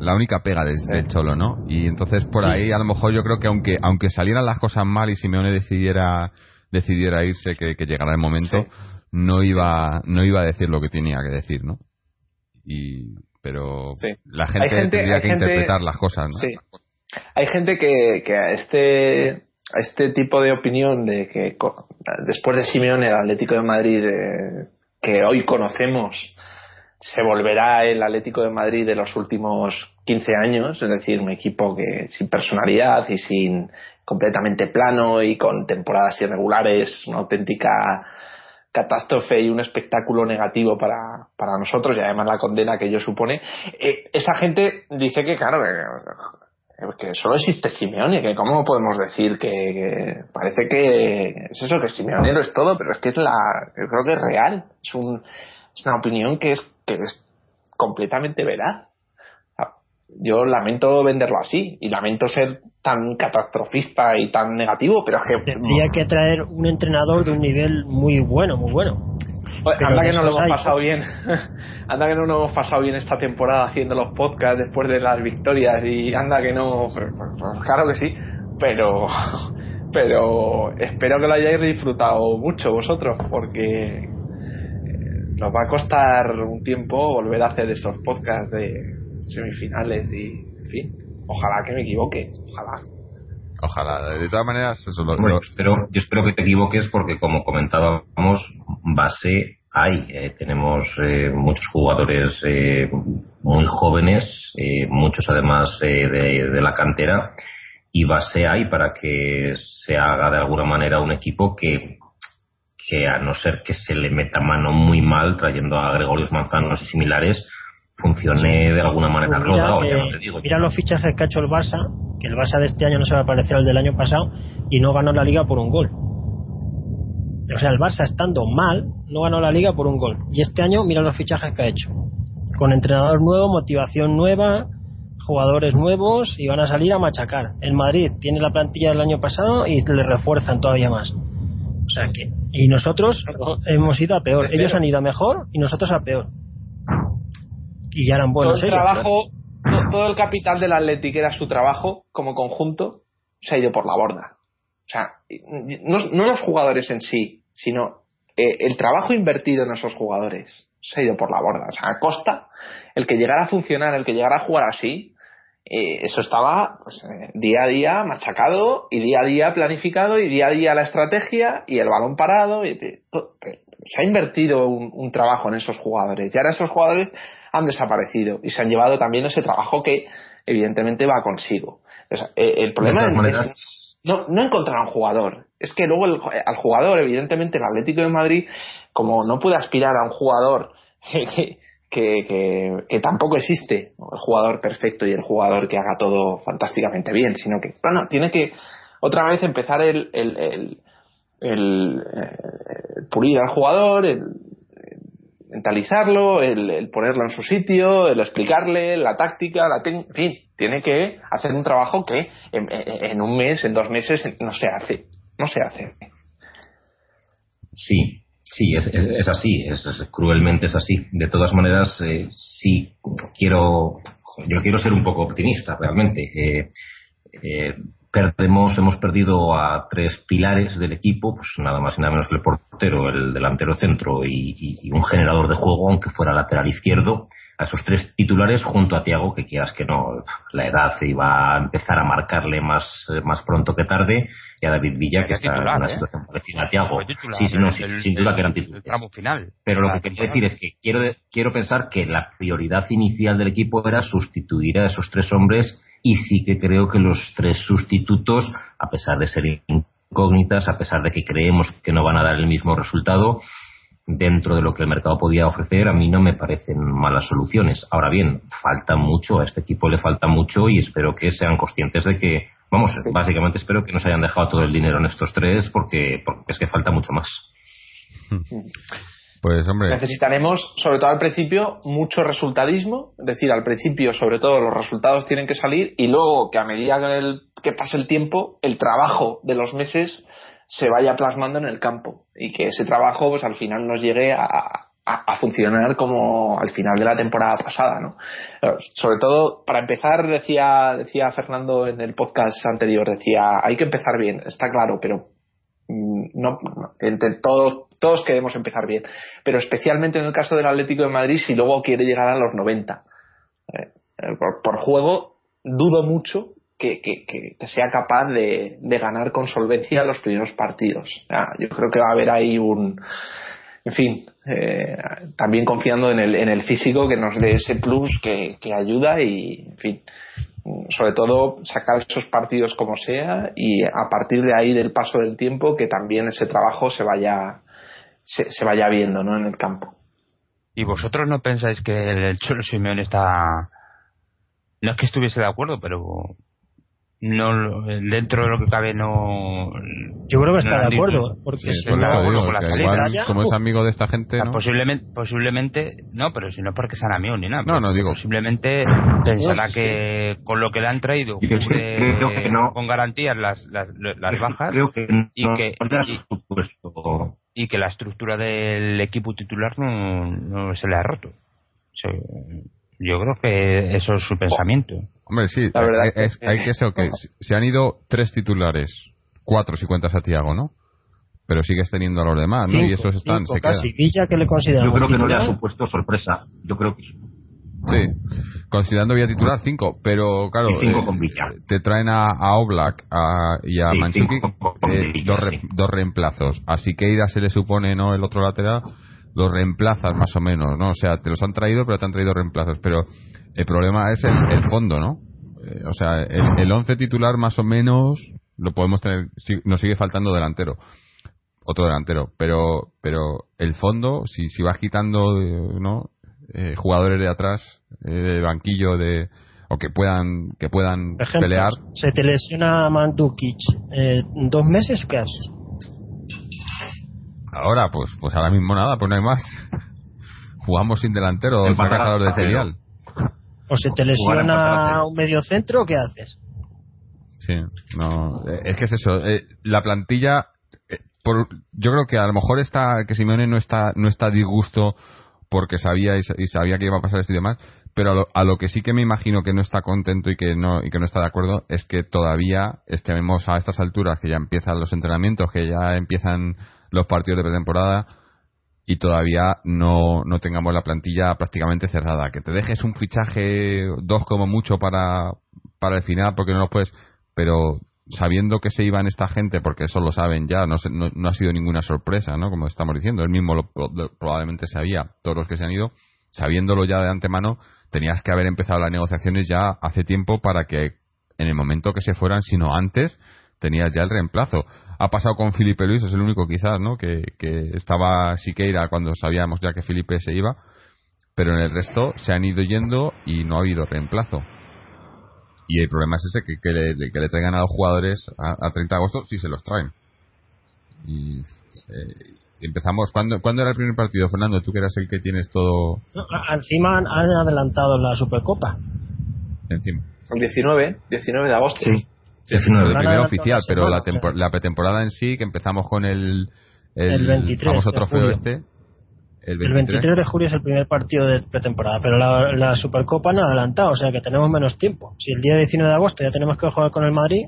la única pega del, cholo, ¿no? Y entonces por ahí a lo mejor yo creo que aunque aunque salieran las cosas mal y Simeone decidiera decidiera irse, que, que llegara el momento, no iba no iba a decir lo que tenía que decir, ¿no? Y pero la gente, tendría que interpretar las cosas, ¿no? Hay gente que, que a este a este tipo de opinión de que después de Simeone el Atlético de Madrid que hoy conocemos se volverá el Atlético de Madrid de los últimos 15 años, es decir, un equipo que sin personalidad y sin completamente plano y con temporadas irregulares, una auténtica catástrofe y un espectáculo negativo para, para nosotros y además la condena que ello supone, eh, esa gente dice que, claro, que solo existe Simeone, que cómo podemos decir que, parece que es eso, que Simeone lo es todo, pero es que es la, yo creo que es real, es, un, es una opinión que es, que es completamente veraz. Yo lamento venderlo así y lamento ser tan catastrofista y tan negativo, pero es que... Tendría que traer un entrenador de un nivel muy bueno, muy bueno anda que no lo hemos pasado bien. anda que no nos hemos pasado bien esta temporada haciendo los podcasts después de las victorias y anda que no. Claro que sí, pero. Pero espero que lo hayáis disfrutado mucho vosotros porque eh, nos va a costar un tiempo volver a hacer esos podcasts de semifinales y, en fin, ojalá que me equivoque, ojalá. Ojalá, de todas maneras, eso lo, bueno, yo, espero, yo espero que te equivoques porque, como comentábamos, base hay. Eh, tenemos eh, muchos jugadores eh, muy jóvenes, muchos además de, la cantera, y base hay para que se haga de alguna manera un equipo que, que a no ser que se le meta mano muy mal trayendo a Gregorios Manzanos y similares, funcione de alguna manera pues mira, mira los fichajes que ha hecho el Barça, que el Barça de este año no se va a parecer al del año pasado y no ganó la liga por un gol. O sea, el Barça estando mal, no ganó la liga por un gol. Y este año, mira los fichajes que ha hecho. Con entrenador nuevo, motivación nueva, jugadores nuevos y van a salir a machacar. El Madrid tiene la plantilla del año pasado y le refuerzan todavía más. O sea que. Y nosotros hemos ido a peor. Ellos han ido a mejor y nosotros a peor. Y ya eran buenos. Todo el trabajo, todo el capital del Atlético era su trabajo como conjunto, se ha ido por la borda. O sea, no, no los jugadores en sí, sino eh, el trabajo invertido en esos jugadores se ha ido por la borda. O sea, a costa, el que llegara a funcionar, el que llegara a jugar así, eh, eso estaba pues, eh, día a día machacado y día a día planificado y día a día la estrategia y el balón parado. Y, se ha invertido un, trabajo en esos jugadores y ahora esos jugadores han desaparecido y se han llevado también ese trabajo que evidentemente va consigo. el problema es no, no encontrar a un jugador. Es que luego el, al jugador, evidentemente, el Atlético de Madrid, como no puede aspirar a un jugador que, que, que, tampoco existe el jugador perfecto y el jugador que haga todo fantásticamente bien, sino que, bueno, tiene que otra vez empezar el, el, el, el eh, pulir al jugador, el, mentalizarlo, el, ponerlo en su sitio, el explicarle la táctica, la en fin, tiene que hacer un trabajo que en, un mes, en dos meses, no se hace, no se hace. Sí, sí, es, así, es, cruelmente es así. De todas maneras, eh, sí quiero, yo quiero ser un poco optimista, realmente. Eh, eh, perdemos, hemos perdido a tres pilares del equipo, pues nada más y nada menos que el portero, el delantero centro y, un generador de juego, aunque fuera lateral izquierdo, a esos tres titulares junto a Tiago, que quieras que no, la edad iba a empezar a marcarle más, más pronto que tarde, y a David Villa, que está en una ¿eh? situación parecida a Tiago. Sí, sí, no, sin duda que eran titulares. final. Pero lo que quería decir es que quiero, quiero pensar que la prioridad inicial del equipo era sustituir a esos tres hombres y sí que creo que los tres sustitutos, a pesar de ser incógnitas, a pesar de que creemos que no van a dar el mismo resultado, dentro de lo que el mercado podía ofrecer, a mí no me parecen malas soluciones. Ahora bien, falta mucho, a este equipo le falta mucho y espero que sean conscientes de que, vamos, básicamente espero que no se hayan dejado todo el dinero en estos tres porque, porque es que falta mucho más. Pues hombre. Necesitaremos, sobre todo al principio, mucho resultadismo. Es decir, al principio, sobre todo, los resultados tienen que salir y luego que a medida que, pase el tiempo, el trabajo de los meses se vaya plasmando en el campo y que ese trabajo, pues al final nos llegue a, a, funcionar como al final de la temporada pasada, ¿no? Sobre todo, para empezar, decía, decía Fernando en el podcast anterior, decía, hay que empezar bien, está claro, pero mm, no, entre todos todos queremos empezar bien, pero especialmente en el caso del Atlético de Madrid si luego quiere llegar a los 90. Eh, eh, por, juego dudo mucho que, sea capaz de, ganar con solvencia los primeros partidos. yo creo que va a haber ahí un, en fin, eh, también confiando en el, en el físico que nos dé ese plus que, que ayuda y, en fin, sobre todo sacar esos partidos como sea y a partir de ahí del paso del tiempo que también ese trabajo se vaya se, vaya viendo ¿no? en el campo. ¿Y vosotros no pensáis que el Cholo Simeone está... No es que estuviese de acuerdo, pero no dentro de lo que cabe no yo creo que está de acuerdo porque como es amigo de esta gente ¿no? posiblemente posiblemente no pero si no es porque sean amigos ni nada no no digo. posiblemente pensará que con lo que le han traído con garantías las, las, las bajas y que y que la estructura del equipo titular no, no se le ha roto. yo creo que eso es su pensamiento. Hombre, sí, la verdad es, hay que ser que se han ido tres titulares, cuatro si cuentas a Tiago, ¿no? Pero sigues teniendo a los demás, ¿no? y esos están, se quedan. que le Yo creo que no le ha supuesto sorpresa. Yo creo que Sí, considerando vía titular 5, pero claro, eh, te traen a, a Oblak y a sí, eh, dos, reemplazos. Así que Ida se le supone, ¿no? El otro lateral, los reemplazas más o menos, ¿no? O sea, te los han traído, pero te han traído reemplazos. Pero el problema es el, fondo, ¿no? Eh, o sea, el, el once titular más o menos lo podemos tener, nos sigue faltando delantero otro delantero, pero pero el fondo, si, si vas quitando no eh, jugadores de atrás, eh, de banquillo, de o que puedan que puedan pelear. Se te lesiona Mandukic, eh, ¿dos meses qué haces? Ahora, pues pues ahora mismo nada, pues no hay más. Jugamos sin delantero, dos cazador de cereal. O se te lesiona un medio centro, ¿qué haces? Sí, no, eh, es que es eso. Eh, la plantilla, eh, por, yo creo que a lo mejor está que Simeone no está no está disgusto porque sabía y, sabía que iba a pasar esto y demás, pero a lo, que sí que me imagino que no está contento y que no y que no está de acuerdo es que todavía estemos a estas alturas que ya empiezan los entrenamientos, que ya empiezan los partidos de pretemporada y todavía no, no tengamos la plantilla prácticamente cerrada. Que te dejes un fichaje, dos como mucho para, para el final, porque no lo puedes, pero sabiendo que se iban esta gente, porque eso lo saben ya, no, no, ha sido ninguna sorpresa, ¿no? Como estamos diciendo, él mismo lo, probablemente sabía, todos los que se han ido, sabiéndolo ya de antemano, tenías que haber empezado las negociaciones ya hace tiempo para que en el momento que se fueran, sino antes, tenías ya el reemplazo ha pasado con Felipe Luis, es el único quizás, ¿no? Que, estaba Siqueira cuando sabíamos ya que Felipe se iba, pero en el resto se han ido yendo y no ha habido reemplazo. Y el problema es ese, que, le, traigan a los jugadores a, 30 de agosto si se los traen. Y eh, empezamos. ¿Cuándo, ¿Cuándo era el primer partido, Fernando? Tú que eras el que tienes todo. encima han adelantado la Supercopa. Encima. El 19, 19 de agosto. Sí. Sí, es el primer oficial, pero la, la pretemporada en sí, que empezamos con el, el, 23 famoso trofeo este. El 23. de julio es el primer partido de pretemporada, pero la, Supercopa no ha adelantado, o sea que tenemos menos tiempo. Si el día 19 de agosto ya tenemos que jugar con el Madrid.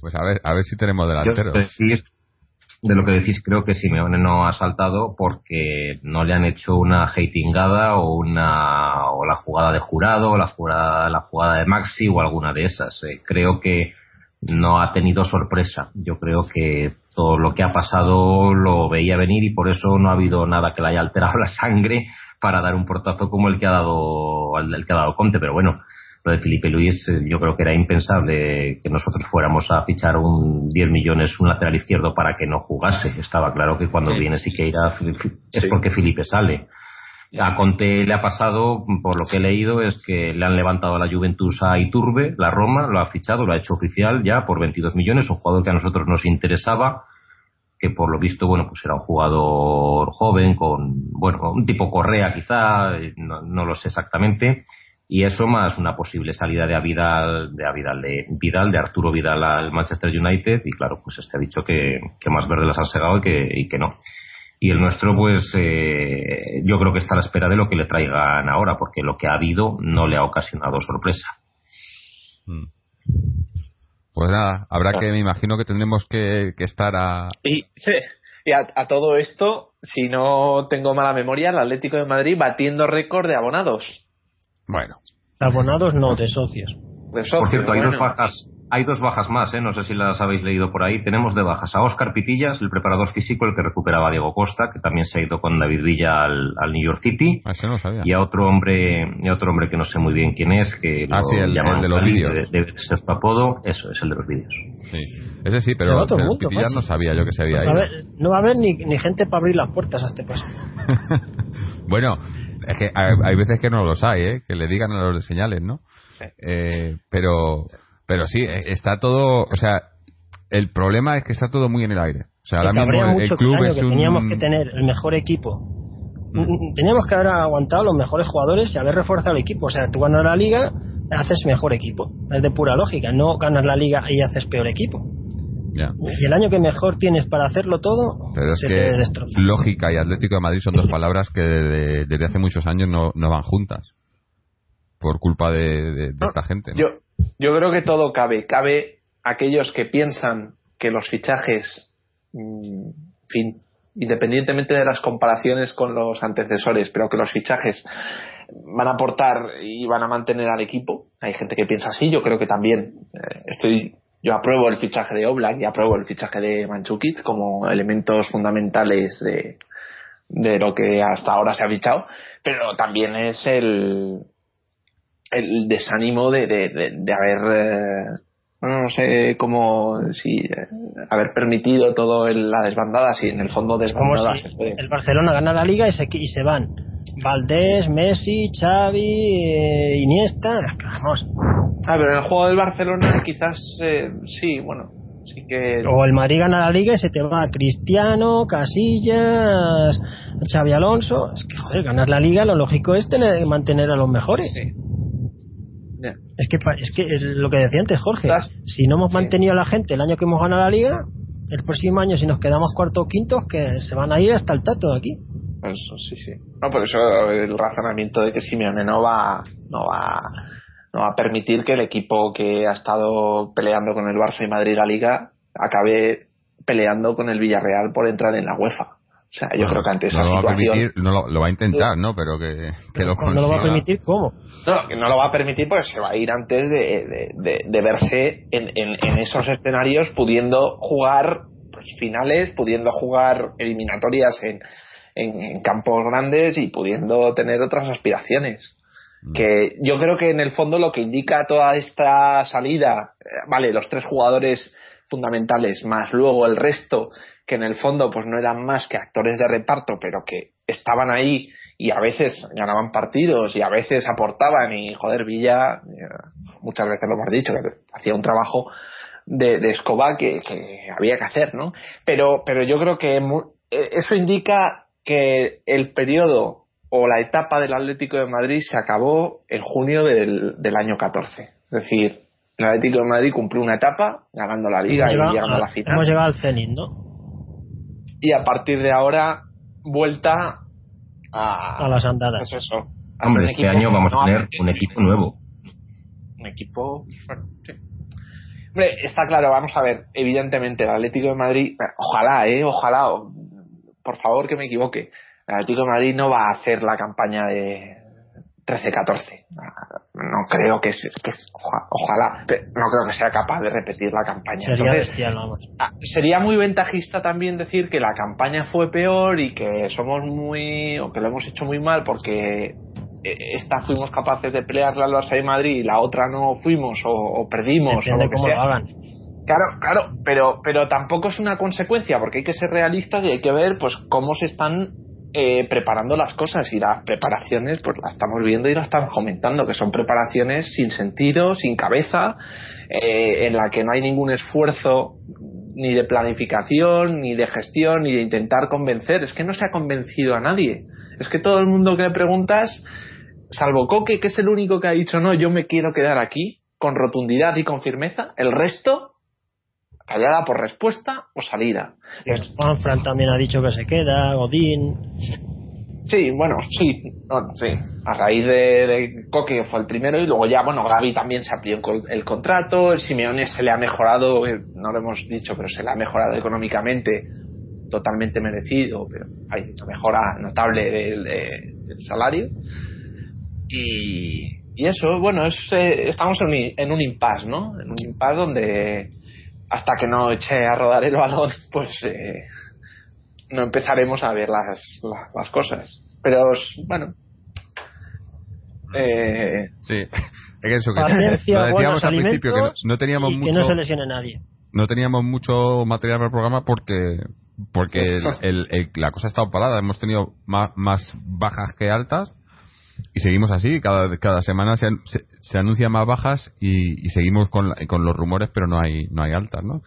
Pues a ver, a ver si tenemos delantero de lo que decís, creo que Simeone no ha saltado porque no le han hecho una hatingada o una o la jugada de jurado o la jugada, la jugada de Maxi o alguna de esas. Eh, creo que no ha tenido sorpresa. Yo creo que todo lo que ha pasado lo veía venir y por eso no ha habido nada que le haya alterado la sangre para dar un portazo como el que ha dado el que ha dado Conte. Pero bueno, lo de Felipe Luis eh, yo creo que era impensable que nosotros fuéramos a fichar un 10 millones un lateral izquierdo para que no jugase. Estaba claro que cuando viene Siqueira es porque Felipe sale. A Conte le ha pasado, por lo que he leído, es que le han levantado a la Juventus a Iturbe, la Roma, lo ha fichado, lo ha hecho oficial ya por 22 millones, un jugador que a nosotros nos interesaba, que por lo visto, bueno, pues era un jugador joven, con, bueno, un tipo Correa quizá, eh, no, no lo sé exactamente, y eso más una posible salida de Vidal, de Vidal, de Vidal, de Arturo Vidal al Manchester United y claro, pues este ha dicho que, más verde las han segado y que no. Y el nuestro, pues eh, yo creo que está a la espera de lo que le traigan ahora, porque lo que ha habido no le ha ocasionado sorpresa. Mm. Pues nada, habrá que, me imagino que tendremos que, estar a... Y, y a, a, todo esto, si no tengo mala memoria, el Atlético de Madrid batiendo récord de abonados. Bueno. Abonados no, de socios. por cierto, hay dos bajas. Hay dos bajas más, ¿eh? no sé si las habéis leído por ahí. Tenemos de bajas a Oscar Pitillas, el preparador físico, el que recuperaba a Diego Costa, que también se ha ido con David Villa al, New York City. Ah, no y a otro hombre, y otro hombre que no sé muy bien quién es, que ah, sí, el, de los vídeos. Debe ser su apodo, eso es el de los vídeos. Sí. Ese sí, pero, Pitillas no sabía yo que se había ido. no va a haber ni, ni gente para abrir las puertas a este paso. bueno, es que hay, veces que no los hay, ¿eh? que le digan a los señales, ¿no? Eh, pero, pero sí, eh, está todo, o sea, el problema es que está todo muy en el aire. O sea, ahora mismo el, club es que teníamos que tener el mejor equipo. Mm. Teníamos que haber aguantado los mejores jugadores y haber reforzado el equipo. O sea, tú ganas la liga, haces mejor equipo. Es de pura lógica. No ganas la liga y haces peor equipo. Y el año que mejor tienes para hacerlo todo, Pero es que lógica y Atlético de Madrid son dos palabras que desde, hace muchos años no, van juntas. Por culpa de, esta gente. Yo, yo creo que todo cabe. Cabe aquellos que piensan que los fichajes, mm, fin, independientemente de las comparaciones con los antecesores, pero que los fichajes van a aportar y van a mantener al equipo. Hay gente que piensa así, yo creo que también eh, estoy yo apruebo el fichaje de Oblak y apruebo el fichaje de Manchukit como elementos fundamentales de, de lo que hasta ahora se ha fichado, pero también es el, el desánimo de, de, de, haber, eh, no sé cómo, si eh, haber permitido todo la desbandada, si en el fondo desbandada El Barcelona gana la liga y se, y se van. Valdés, Messi, Xavi, eh, Iniesta, vamos. Ah, pero en el juego del Barcelona quizás eh, sí, bueno. O el Madrid gana la liga y se te va Cristiano, Casillas, Xavi Alonso. Es que, joder, ganar la liga lo lógico es tener, mantener a los mejores. Es que es que es lo que decía antes Jorge. Si no hemos mantenido a la gente el año que hemos ganado la liga, el próximo año si nos quedamos cuartos o quintos, que se van a ir hasta el tato de aquí. Eso, sí, sí. No, por eso el razonamiento de que Simeone no va, no va, no va a permitir que el equipo que ha estado peleando con el Barça y Madrid la Liga acabe peleando con el Villarreal por entrar en la UEFA. O sea, yo creo que ante esa no lo Va a permitir, no lo, va a intentar, ¿no? Pero que, que lo consiga. ¿No lo va a permitir cómo? No, que no lo va a permitir porque se va a ir antes de, de, de, verse en, en, en, esos escenarios pudiendo jugar pues, finales, pudiendo jugar eliminatorias en, en, campos grandes y pudiendo tener otras aspiraciones. Mm. Que yo creo que en el fondo lo que indica toda esta salida, eh, vale, los tres jugadores fundamentales más luego el resto que en el fondo pues no eran más que actores de reparto, pero que estaban ahí y a veces ganaban partidos y a veces aportaban y joder, Villa, muchas veces lo hemos dicho, que hacía un trabajo de, de escoba que, que, había que hacer, ¿no? Pero, pero yo creo que eh, eso indica que el periodo o la etapa del Atlético de Madrid se acabó en junio del, del año 14. Es decir, el Atlético de Madrid cumplió una etapa ganando la liga y llegando a la final. Hemos llegado al Zenit, ¿no? Y a partir de ahora vuelta a, a las andadas. Pues eso. Hombre, este año vamos a tener un equipo nuevo. Un equipo, sí. Hombre, está claro, vamos a ver, evidentemente el Atlético de Madrid, ojalá, eh, ojalá, por favor que me equivoque, el Atlético de Madrid no va a hacer la campaña de, 13-14. No creo que, ojalá, no creo que sea capaz de repetir la campaña. Sería ah, Sería muy ventajista también decir que la campaña fue peor y que somos muy, o que lo hemos hecho muy mal porque eh, esta fuimos capaces de pelearla al Barça de Madrid y la otra no fuimos o, perdimos o lo que sea. hagan. Claro, claro, pero, pero tampoco es una consecuencia porque hay que ser realistas y hay que ver pues cómo se están eh, preparando las cosas y las preparaciones pues las estamos viendo y las estamos comentando que son preparaciones sin sentido sin cabeza eh, en la que no hay ningún esfuerzo ni de planificación ni de gestión ni de intentar convencer. Es que no se ha convencido a nadie. Es que todo el mundo que le preguntas salvo Coque que es el único que ha dicho no yo me quiero quedar aquí con rotundidad y con firmeza el resto por respuesta o salida. Juan también ha dicho que se queda, Godín. Sí, bueno, sí, sí. A raíz de, Coque fue el primero y luego ya, bueno, Gaby también se aplicó el contrato, el Simeone se le ha mejorado, eh, no lo hemos dicho, pero se le ha mejorado económicamente, totalmente merecido, pero hay una mejora notable del, salario. Y, y, eso, bueno, es, eh, estamos en un, en un impasse, ¿no? En un impasse donde hasta que no eche a rodar el balón, pues eh, no empezaremos a ver las, las, cosas. Pero bueno. Eh, sí, es que eso que lo decíamos al principio, que no, teníamos mucho. Que no se lesione nadie. No teníamos mucho material para el programa porque porque el, la cosa ha estado parada. Hemos tenido más, más bajas que altas y seguimos así. Cada, cada semana se, se, anuncian más bajas y, seguimos con, con, los rumores, pero no hay, no hay altas, ¿no?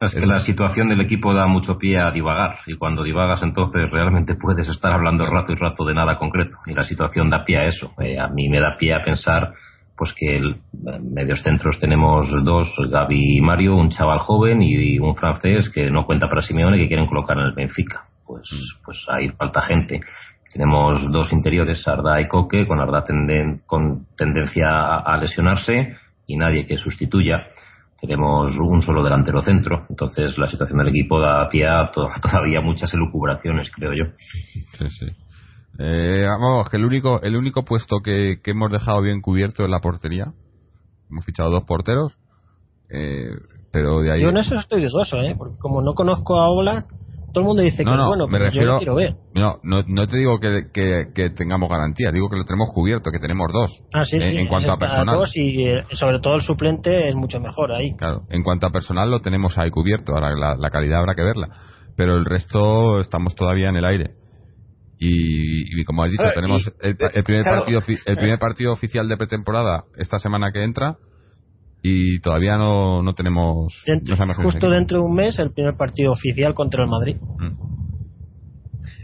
Es que la situación del equipo da mucho pie a divagar y cuando divagas entonces realmente puedes estar hablando rato y rato de nada concreto y la situación da pie a eso. Eh, a mí me da pie a pensar pues que el, medios centros tenemos dos, Gaby y Mario, un chaval joven y un francés que no cuenta para Simeone que quieren colocar en el Benfica. Pues, mm. pues ahí falta gente. Tenemos dos interiores, Arda y Coque, con Arda con tendencia a, lesionarse y nadie que sustituya. Tenemos un solo delantero centro, entonces la situación del equipo da pie a todavía muchas elucubraciones, creo yo. Sí, sí. Eh, vamos, que el único, el único puesto que, hemos dejado bien cubierto es la portería. Hemos fichado dos porteros, eh, pero de ahí. Yo en eso estoy dudoso, ¿eh? porque como no conozco a Ola, todo el mundo dice que bueno, pero yo lo quiero ver. No, no, te digo que, que, tengamos garantía, digo que lo tenemos cubierto, que tenemos dos. Ah, sí, en cuanto a personal. y eh, sobre todo el suplente es mucho mejor ahí. Claro, en cuanto a personal lo tenemos ahí cubierto, ahora la, calidad habrá que verla. Pero el resto estamos todavía en el aire. Y, como has dicho, tenemos el, primer partido el primer partido oficial de pretemporada esta semana que entra y todavía no, no tenemos. justo dentro de un mes, el primer partido oficial contra el Madrid. Mm.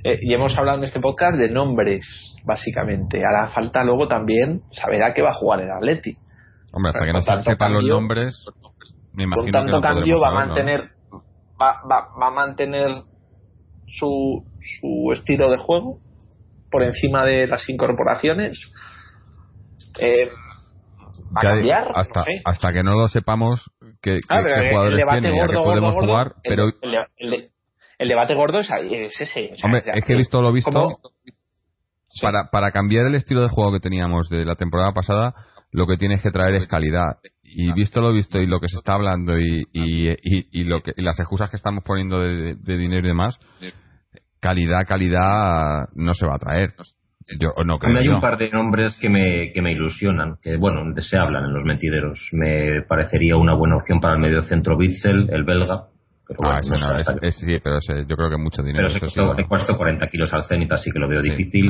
Eh, y hemos hablado en este podcast de nombres, básicamente. Hará falta luego también saber a qué va a jugar el Atleti. Hombre, hasta que no se sepan los nombres, me imagino con tanto cambio va a mantener, va, va, va, a mantener su, su estilo de juego por encima de las incorporaciones. Eh, hasta, hasta que no lo sepamos qué, ah, jugadores tiene y a qué podemos jugar, pero... El, debate gordo es, ese. Hombre, es que he visto lo visto... Para, para cambiar el estilo de juego que teníamos de la temporada pasada, lo que tienes que traer es calidad. Y visto lo visto y lo que se está hablando y, y, y, lo que, las excusas que estamos poniendo de, de, dinero y demás, calidad, calidad no se va a traer. Yo no creo. Hay un par de nombres que me, que me ilusionan, que bueno, se hablan en los mentideros. Me parecería una buena opción para el medio centro Bitzel, el belga. Pero ah, sí, pero yo creo que mucho dinero. Pero se costó, 40 kilos al Zenit, así que lo veo difícil.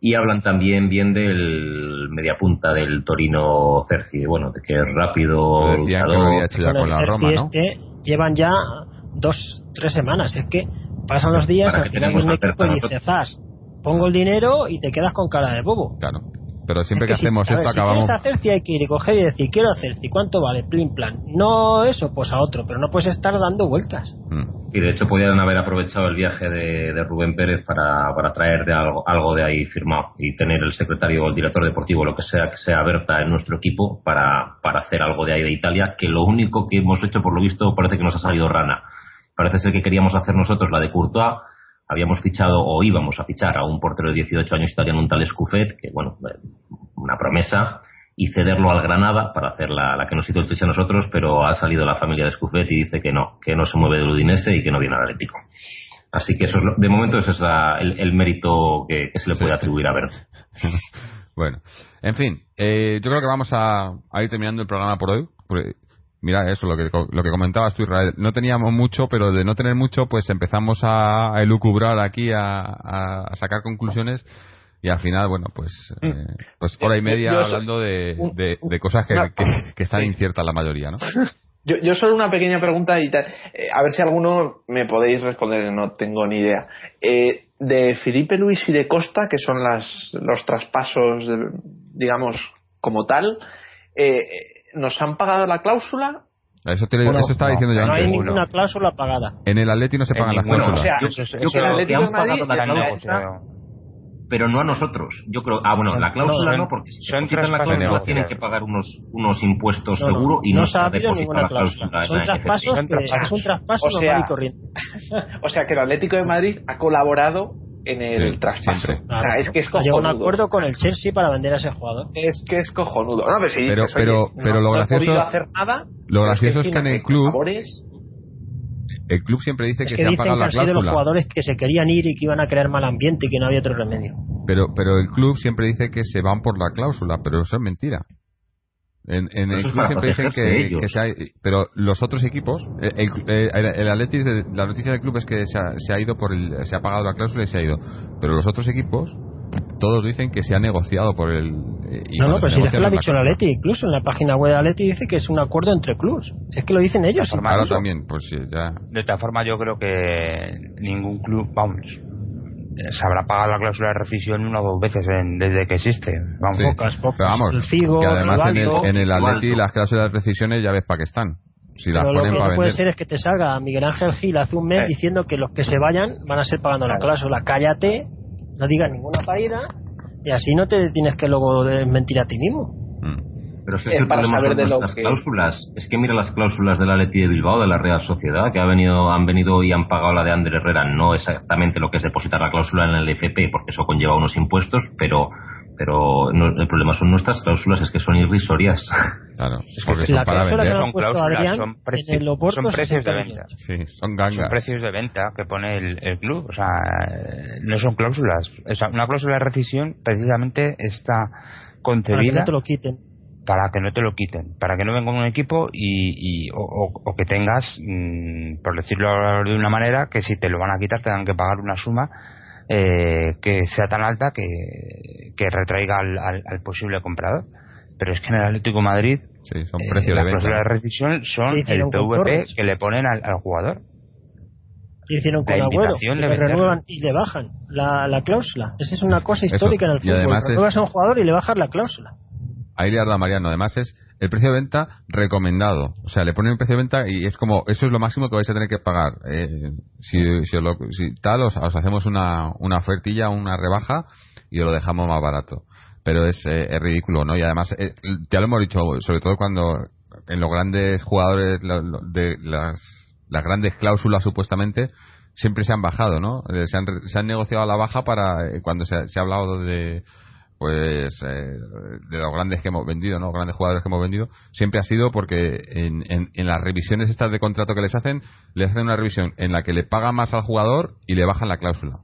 Y hablan también bien del mediapunta del Torino Cerci, bueno, de que es rápido. Decían que lo había hecho ya con la Roma, ¿no? Este llevan ya dos, tres semanas. Es que pasan los días, al final un equipo y dice, Zas, pongo el dinero y te quedas con cara de bobo. Claro. Pero siempre que, hacemos esto acabamos. Si quieres hacer, si hay que ir y coger y decir, quiero hacer, si cuánto vale, plin plan. No eso, pues a otro, pero no puedes estar dando vueltas. Mm. Y de hecho podrían haber aprovechado el viaje de, Rubén Pérez para, para traer de algo, algo de ahí firmado y tener el secretario o el director deportivo, lo que sea, que sea Berta en nuestro equipo para, para hacer algo de ahí de Italia, que lo único que hemos hecho, por lo visto, parece que nos ha salido rana. Parece ser que queríamos hacer nosotros la de Courtois habíamos fichado o íbamos a fichar a un portero de 18 años italiano, un tal Scuffet, que bueno, eh, una promesa, y cederlo al Granada para hacer la, la que nos hizo el a nosotros, pero ha salido la familia de Scuffet y dice que no, que no se mueve del Udinese y que no viene al Atlético. Así que eso es de momento ese es el, mérito que, se le puede atribuir a Ver. bueno, en fin, eh, yo creo que vamos a, a, ir terminando el programa por hoy. Mira, eso, lo que, lo que comentabas tú, Israel. No teníamos mucho, pero de no tener mucho, pues empezamos a, elucubrar aquí, a, sacar conclusiones y al final, bueno, pues, mm. eh, pues hora y media hablando de, de, cosas que, que, están inciertas la mayoría, ¿no? Yo, yo solo una pequeña pregunta y eh, a ver si alguno me podéis responder, no tengo ni idea. Eh, de Felipe Luis y de Costa, que son las, los traspasos, digamos, como tal, eh, ¿nos han pagado la cláusula? Eso, te, eso estaba diciendo yo no antes. No hay ninguna cláusula pagada. En el Atleti no se pagan las cláusulas. O sea, yo, yo, creo que han pagado la cláusula, pero no a nosotros. Yo creo, ah, bueno, la cláusula no, porque si se quitan la cláusula tienen que pagar unos unos impuestos seguro y no, se ha depositado la cláusula. Son traspasos que es un traspaso o sea, normal y corriente. o sea que el Atlético de Madrid ha colaborado en el traspaso. es que es cojonudo. un acuerdo con el Chelsea para vender a ese jugador. Es que es cojonudo. No, pero, pero, pero, pero lo gracioso, hacer nada, lo gracioso es que, en el club el club siempre dice que, se han pagado la cláusula. de los jugadores que se querían ir y que iban a crear mal ambiente y que no había otro remedio. Pero pero el club siempre dice que se van por la cláusula, pero eso es mentira. En, en el club siempre dicen que, que se ha, pero los otros equipos, eh, el, el, el Atletis, la noticia del club es que se ha, se ha, ido por el, se ha pagado la cláusula y se ha ido. Pero los otros equipos, todos dicen que se ha negociado por el. Eh, no, no, pero si es que lo ha dicho el Atleti, incluso en la página web de Atleti dice que es un acuerdo entre clubs. es que lo dicen ellos. Ahora también, pues sí, ya. De todas formas, yo creo que ningún club, vamos, se habrá pagado la cláusula de rescisión una o dos veces desde que existe. Vamos, pocas, pocas. vamos, el Figo, que además en el, en el Atleti las cláusulas de rescisiones ya ves para qué están. Si las ponen lo que puede ser es que te salga Miguel Ángel Gil hace un mes diciendo que los que se vayan van a ser pagando la cláusula. Cállate, no digas ninguna parida y así no te tienes que luego mentir a ti mismo. Pero si es el problema de las cláusulas. Es que mira las cláusulas de la Leti de Bilbao, de la Real Sociedad, que ha venido, han venido y han pagado la de Ander Herrera. No exactamente lo que es depositar la cláusula en el FP, porque eso conlleva unos impuestos, pero pero el problema son nuestras cláusulas, es que son irrisorias. Claro, porque son para vender. Son cláusulas, son, son precios de venta. Sí, son gangas. Son precios de venta que pone el, el club. O sea, no son cláusulas. O una cláusula de rescisión precisamente está concebida. Para que no te lo quiten para que no te lo quiten, para que no venga un equipo y, o, que tengas, mm, por decirlo de una manera, que si te lo van a quitar tengan que pagar una suma eh, que sea tan alta que, que retraiga al, posible comprador. pero es que en el Atlético Madrid sí, son precios de venta. de rescisión son el PVP que le ponen al, jugador. Y hicieron con Agüero, le renuevan y le bajan la, la, cláusula. Esa es una cosa histórica en el fútbol. Renuevas a un jugador y le bajas la cláusula. Ahí le da Mariano. Además es el precio de venta recomendado. O sea, le ponen el precio de venta y es como, eso es lo máximo que vais a tener que pagar. Eh, si, si, tal, os, hacemos una, una ofertilla, una rebaja y os lo dejamos más barato. Pero es, eh, ridículo, ¿no? Y además, eh, ya lo hemos dicho, sobre todo cuando en los grandes jugadores de las, las grandes cláusulas supuestamente siempre se han bajado, ¿no? Se han, se han negociado a la baja para cuando se, se ha hablado de pues eh, de los grandes que hemos vendido, ¿no? Grandes jugadores que hemos vendido, siempre ha sido porque en, en, las revisiones estas de contrato que les hacen, le hacen una revisión en la que le pagan más al jugador y le bajan la cláusula.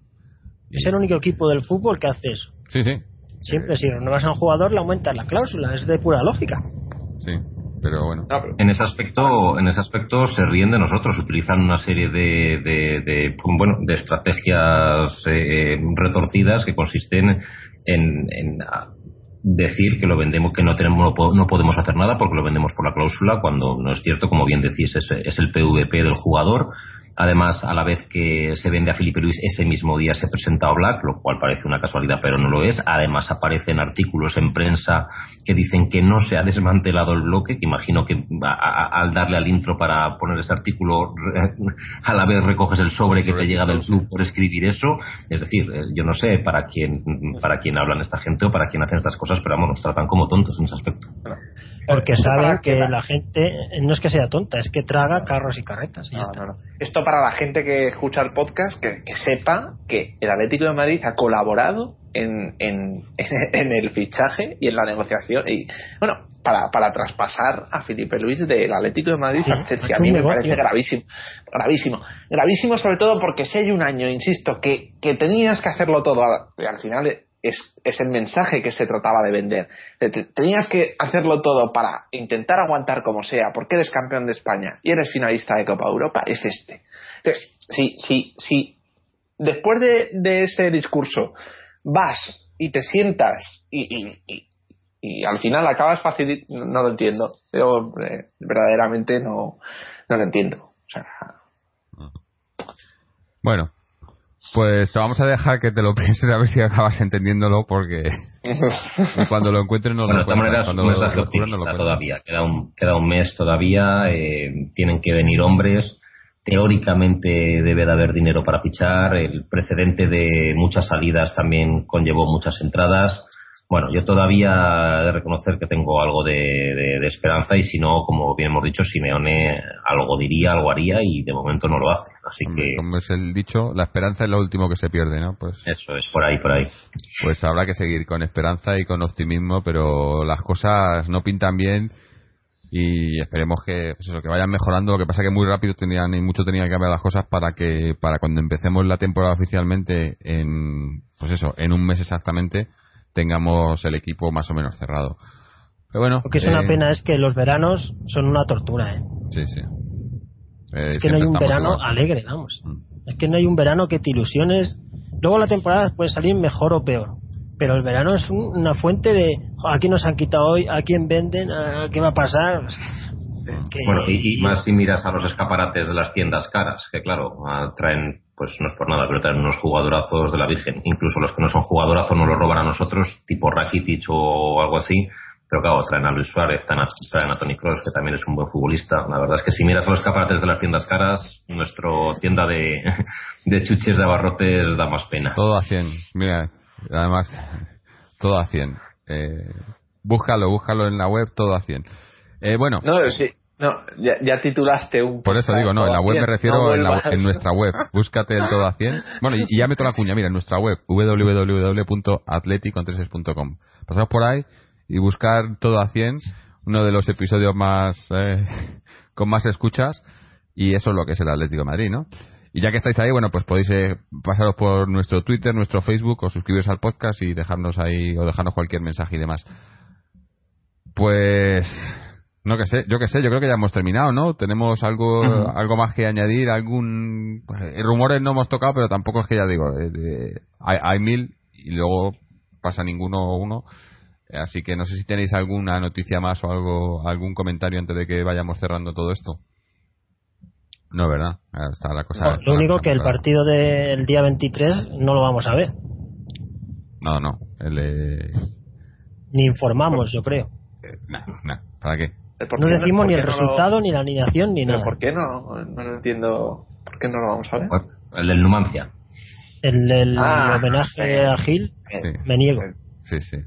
Es el único equipo del fútbol que hace eso. Sí, sí. Siempre, si renuevas a un jugador, le aumentas la cláusula, es de pura lógica. Sí, pero bueno. En ese aspecto, en ese aspecto se ríen de nosotros, utilizan una serie de, de, bueno, de estrategias eh, retorcidas que consisten en, decir que lo vendemos, que no tenemos, no podemos hacer nada porque lo vendemos por la cláusula, cuando no es cierto, como bien decís, es, es el PVP del jugador Además, a la vez que se vende a Felipe Luis, ese mismo día se presenta a Black, lo cual parece una casualidad, pero no lo es. Además, aparecen artículos en prensa que dicen que no se ha desmantelado el bloque, que imagino que al darle al intro para poner ese artículo, a la vez recoges el sobre que te llega del club por escribir eso. Es decir, eh, yo no sé para quién, para quién hablan esta gente o para quién hacen estas cosas, pero vamos, nos tratan como tontos en ese aspecto. Porque saben que la gente no es que sea tonta, es que traga carros y carretas. Esto para la gente que escucha el podcast, que, sepa que el Atlético de Madrid ha colaborado en, en, el fichaje y en la negociación. Y bueno, para, para traspasar a Felipe Luis del Atlético de Madrid a mí me parece gravísimo. Gravísimo. Gravísimo sobre todo porque si hay un año, insisto, que, que tenías que hacerlo todo y al final es, es, el mensaje que se trataba de vender. Tenías que hacerlo todo para intentar aguantar como sea, porque eres campeón de España y eres finalista de Copa Europa, es este. Entonces, si, si, después de, de ese discurso vas y te sientas y, y, y, al final acabas fácil, no, lo entiendo. Yo eh, verdaderamente no, no lo entiendo. Bueno, pues te vamos a dejar que te lo pienses a ver si acabas entendiéndolo porque cuando lo encuentres no lo cuando todavía. Queda un, queda un mes todavía. Eh, tienen que venir hombres. Teóricamente debe de haber dinero para fichar. El precedente de muchas salidas también conllevó muchas entradas bueno, yo todavía he de reconocer que tengo algo de, esperanza y si no, como bien hemos dicho, Simeone algo diría, algo haría y de momento no lo hace. Así que. Como es el dicho, la esperanza es lo último que se pierde, ¿no? Pues. Eso es, por ahí, por ahí. Pues habrá que seguir con esperanza y con optimismo, pero las cosas no pintan bien y esperemos que, pues que vayan mejorando. Lo que pasa que muy rápido tenían y mucho tenían que cambiar las cosas para que para cuando empecemos la temporada oficialmente en pues eso, en un mes exactamente tengamos el equipo más o menos cerrado. Pero bueno, lo que es una eh, pena es que los veranos son una tortura, ¿eh? Sí, sí. es que no hay un verano alegre, vamos. Mm. Es que no hay un verano que te ilusiones. Luego la temporada puede salir mejor o peor. Pero el verano es una fuente de a quién nos han quitado hoy, a quién venden, a qué va a pasar. Bueno, y, más si miras a los escaparates de las tiendas caras, que claro, traen pues no es por nada, pero traen unos jugadorazos de la Virgen. Incluso los que no son jugadorazos no los roban a nosotros, tipo Rakitic o algo así. Pero claro, traen a Luis Suárez, traen a Tony Cross, que también es un buen futbolista. La verdad es que si miras a los escaparates de las tiendas caras, nuestra tienda de, de chuches de abarrotes da más pena. Todo a 100. Mira, además, todo a 100. Eh, búscalo, búscalo en la web, todo a 100. Eh, bueno. No, sí, no, ya, titulaste un. Por eso digo, no, en la web me refiero en, nuestra web. Búscate el todo a 100. Bueno, y, ya meto la cuña, mira, en nuestra web, www.atleticontreses.com. Pasaos por ahí y buscar todo a 100, uno de los episodios más. Eh, con más escuchas, y eso es lo que es el Atlético de Madrid, ¿no? Y ya que estáis ahí, bueno, pues podéis eh, pasaros por nuestro Twitter, nuestro Facebook, o suscribiros al podcast y dejarnos ahí, o dejarnos cualquier mensaje y demás. Pues no que sé, yo que sé, yo creo que ya hemos terminado, ¿no? Tenemos algo algo más que añadir, algún pues, eh, rumores no hemos tocado, pero tampoco es que ya digo, eh, hay, mil y luego pasa ninguno uno. Así que no sé si tenéis alguna noticia más o algo, algún comentario antes de que vayamos cerrando todo esto. No, ¿verdad? Está la cosa. lo único que el partido del día 23 no lo vamos a ver. No, no. Ni informamos, yo creo. Eh, ¿Para qué? No decimos ni el resultado, ni la alineación, ni nada. ¿Por qué no? No lo entiendo. ¿Por qué no lo vamos a ver? El del Numancia. El del ah, homenaje a Gil, me niego. Sí, sí.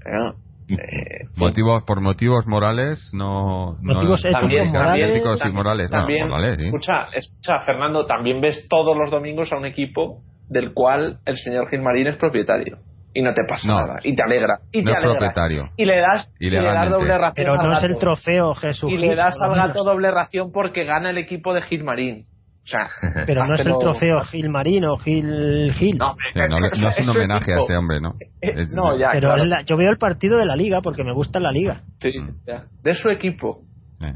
Eh, motivos por motivos morales no motivos éticos, también, morales, y morales también, escucha escucha Fernando también ves todos los domingos a un equipo del cual el señor Gilmarín es propietario y no te pasa nada y te alegra y te alegra propietario. y le das y le das doble ración pero no es el trofeo Jesús y le das al gato doble ración porque gana el equipo de Gilmarín pero no es el trofeo Gil Marino, Gil Gil. No, es un homenaje a ese hombre, ¿no? Eh, no ya, pero yo veo el partido de la liga porque me gusta la liga. Sí, de su equipo. Eh.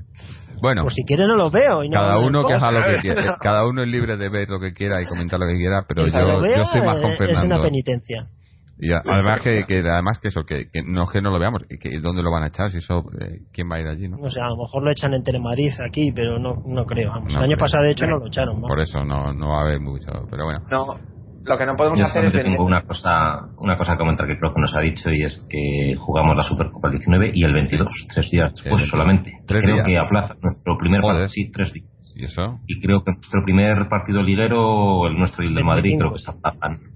Bueno, pues si quiere no lo veo. cada uno que haga lo que quiera. Cada uno es libre de ver lo que quiera y comentar lo que quiera, pero yo, yo estoy más con Fernando. Es una penitencia. Y además que, que, además que eso, que, no que no lo veamos, que dónde lo van a echar, si eso, eh, quién va a ir allí, ¿no? O sea, a lo mejor lo echan en Telemadrid aquí, pero no, no creo. el año pasado de hecho no lo echaron. Por eso no, no va a haber mucho, pero bueno. No, lo que no podemos hacer es tengo una cosa, una cosa que comentar que creo que nos ha dicho y es que jugamos la Supercopa el 19 y el 22, tres días después solamente. ¿Tres creo que aplaza nuestro primer partido, sí, tres días. ¿Y eso? Y creo que nuestro primer partido liguero, el nuestro y el de Madrid, creo que se aplazan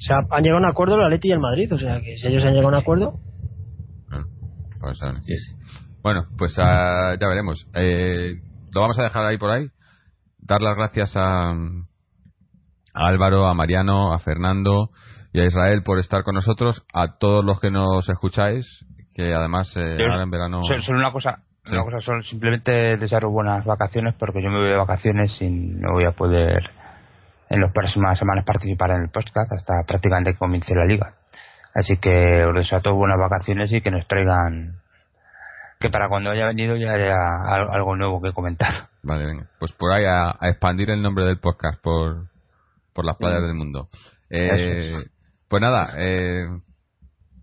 sea, han llegado a un acuerdo la Leti y el Madrid, o sea que si ellos han llegado a un acuerdo. Ah, pues, bueno, pues ah, ya veremos. Eh, lo vamos a dejar ahí por ahí. Dar las gracias a, Álvaro, a Mariano, a Fernando y a Israel por estar con nosotros, a todos los que nos escucháis, que además eh, ahora en verano. Solo una cosa, una cosa, son simplemente desearos buenas vacaciones porque yo me voy de vacaciones y no voy a poder en las próximas semanas participar en el podcast hasta prácticamente que comience la liga. Así que os deseo a todos buenas vacaciones y que nos traigan que para cuando haya venido ya haya algo nuevo que comentar. Vale, venga. Pues por ahí a, expandir el nombre del podcast por, por las playas del mundo. Eh, pues nada, eh,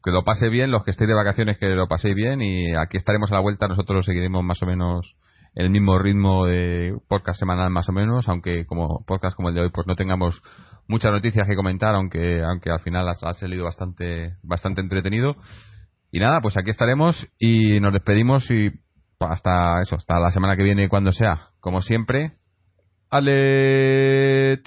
que lo pase bien, los que estéis de vacaciones que lo paséis bien y aquí estaremos a la vuelta, nosotros seguiremos más o menos el mismo ritmo de podcast semanal más o menos, aunque como podcast como el de hoy pues no tengamos muchas noticias que comentar, aunque aunque al final ha, salido bastante bastante entretenido. Y nada, pues aquí estaremos y nos despedimos y hasta eso, hasta la semana que viene cuando sea, como siempre. Ale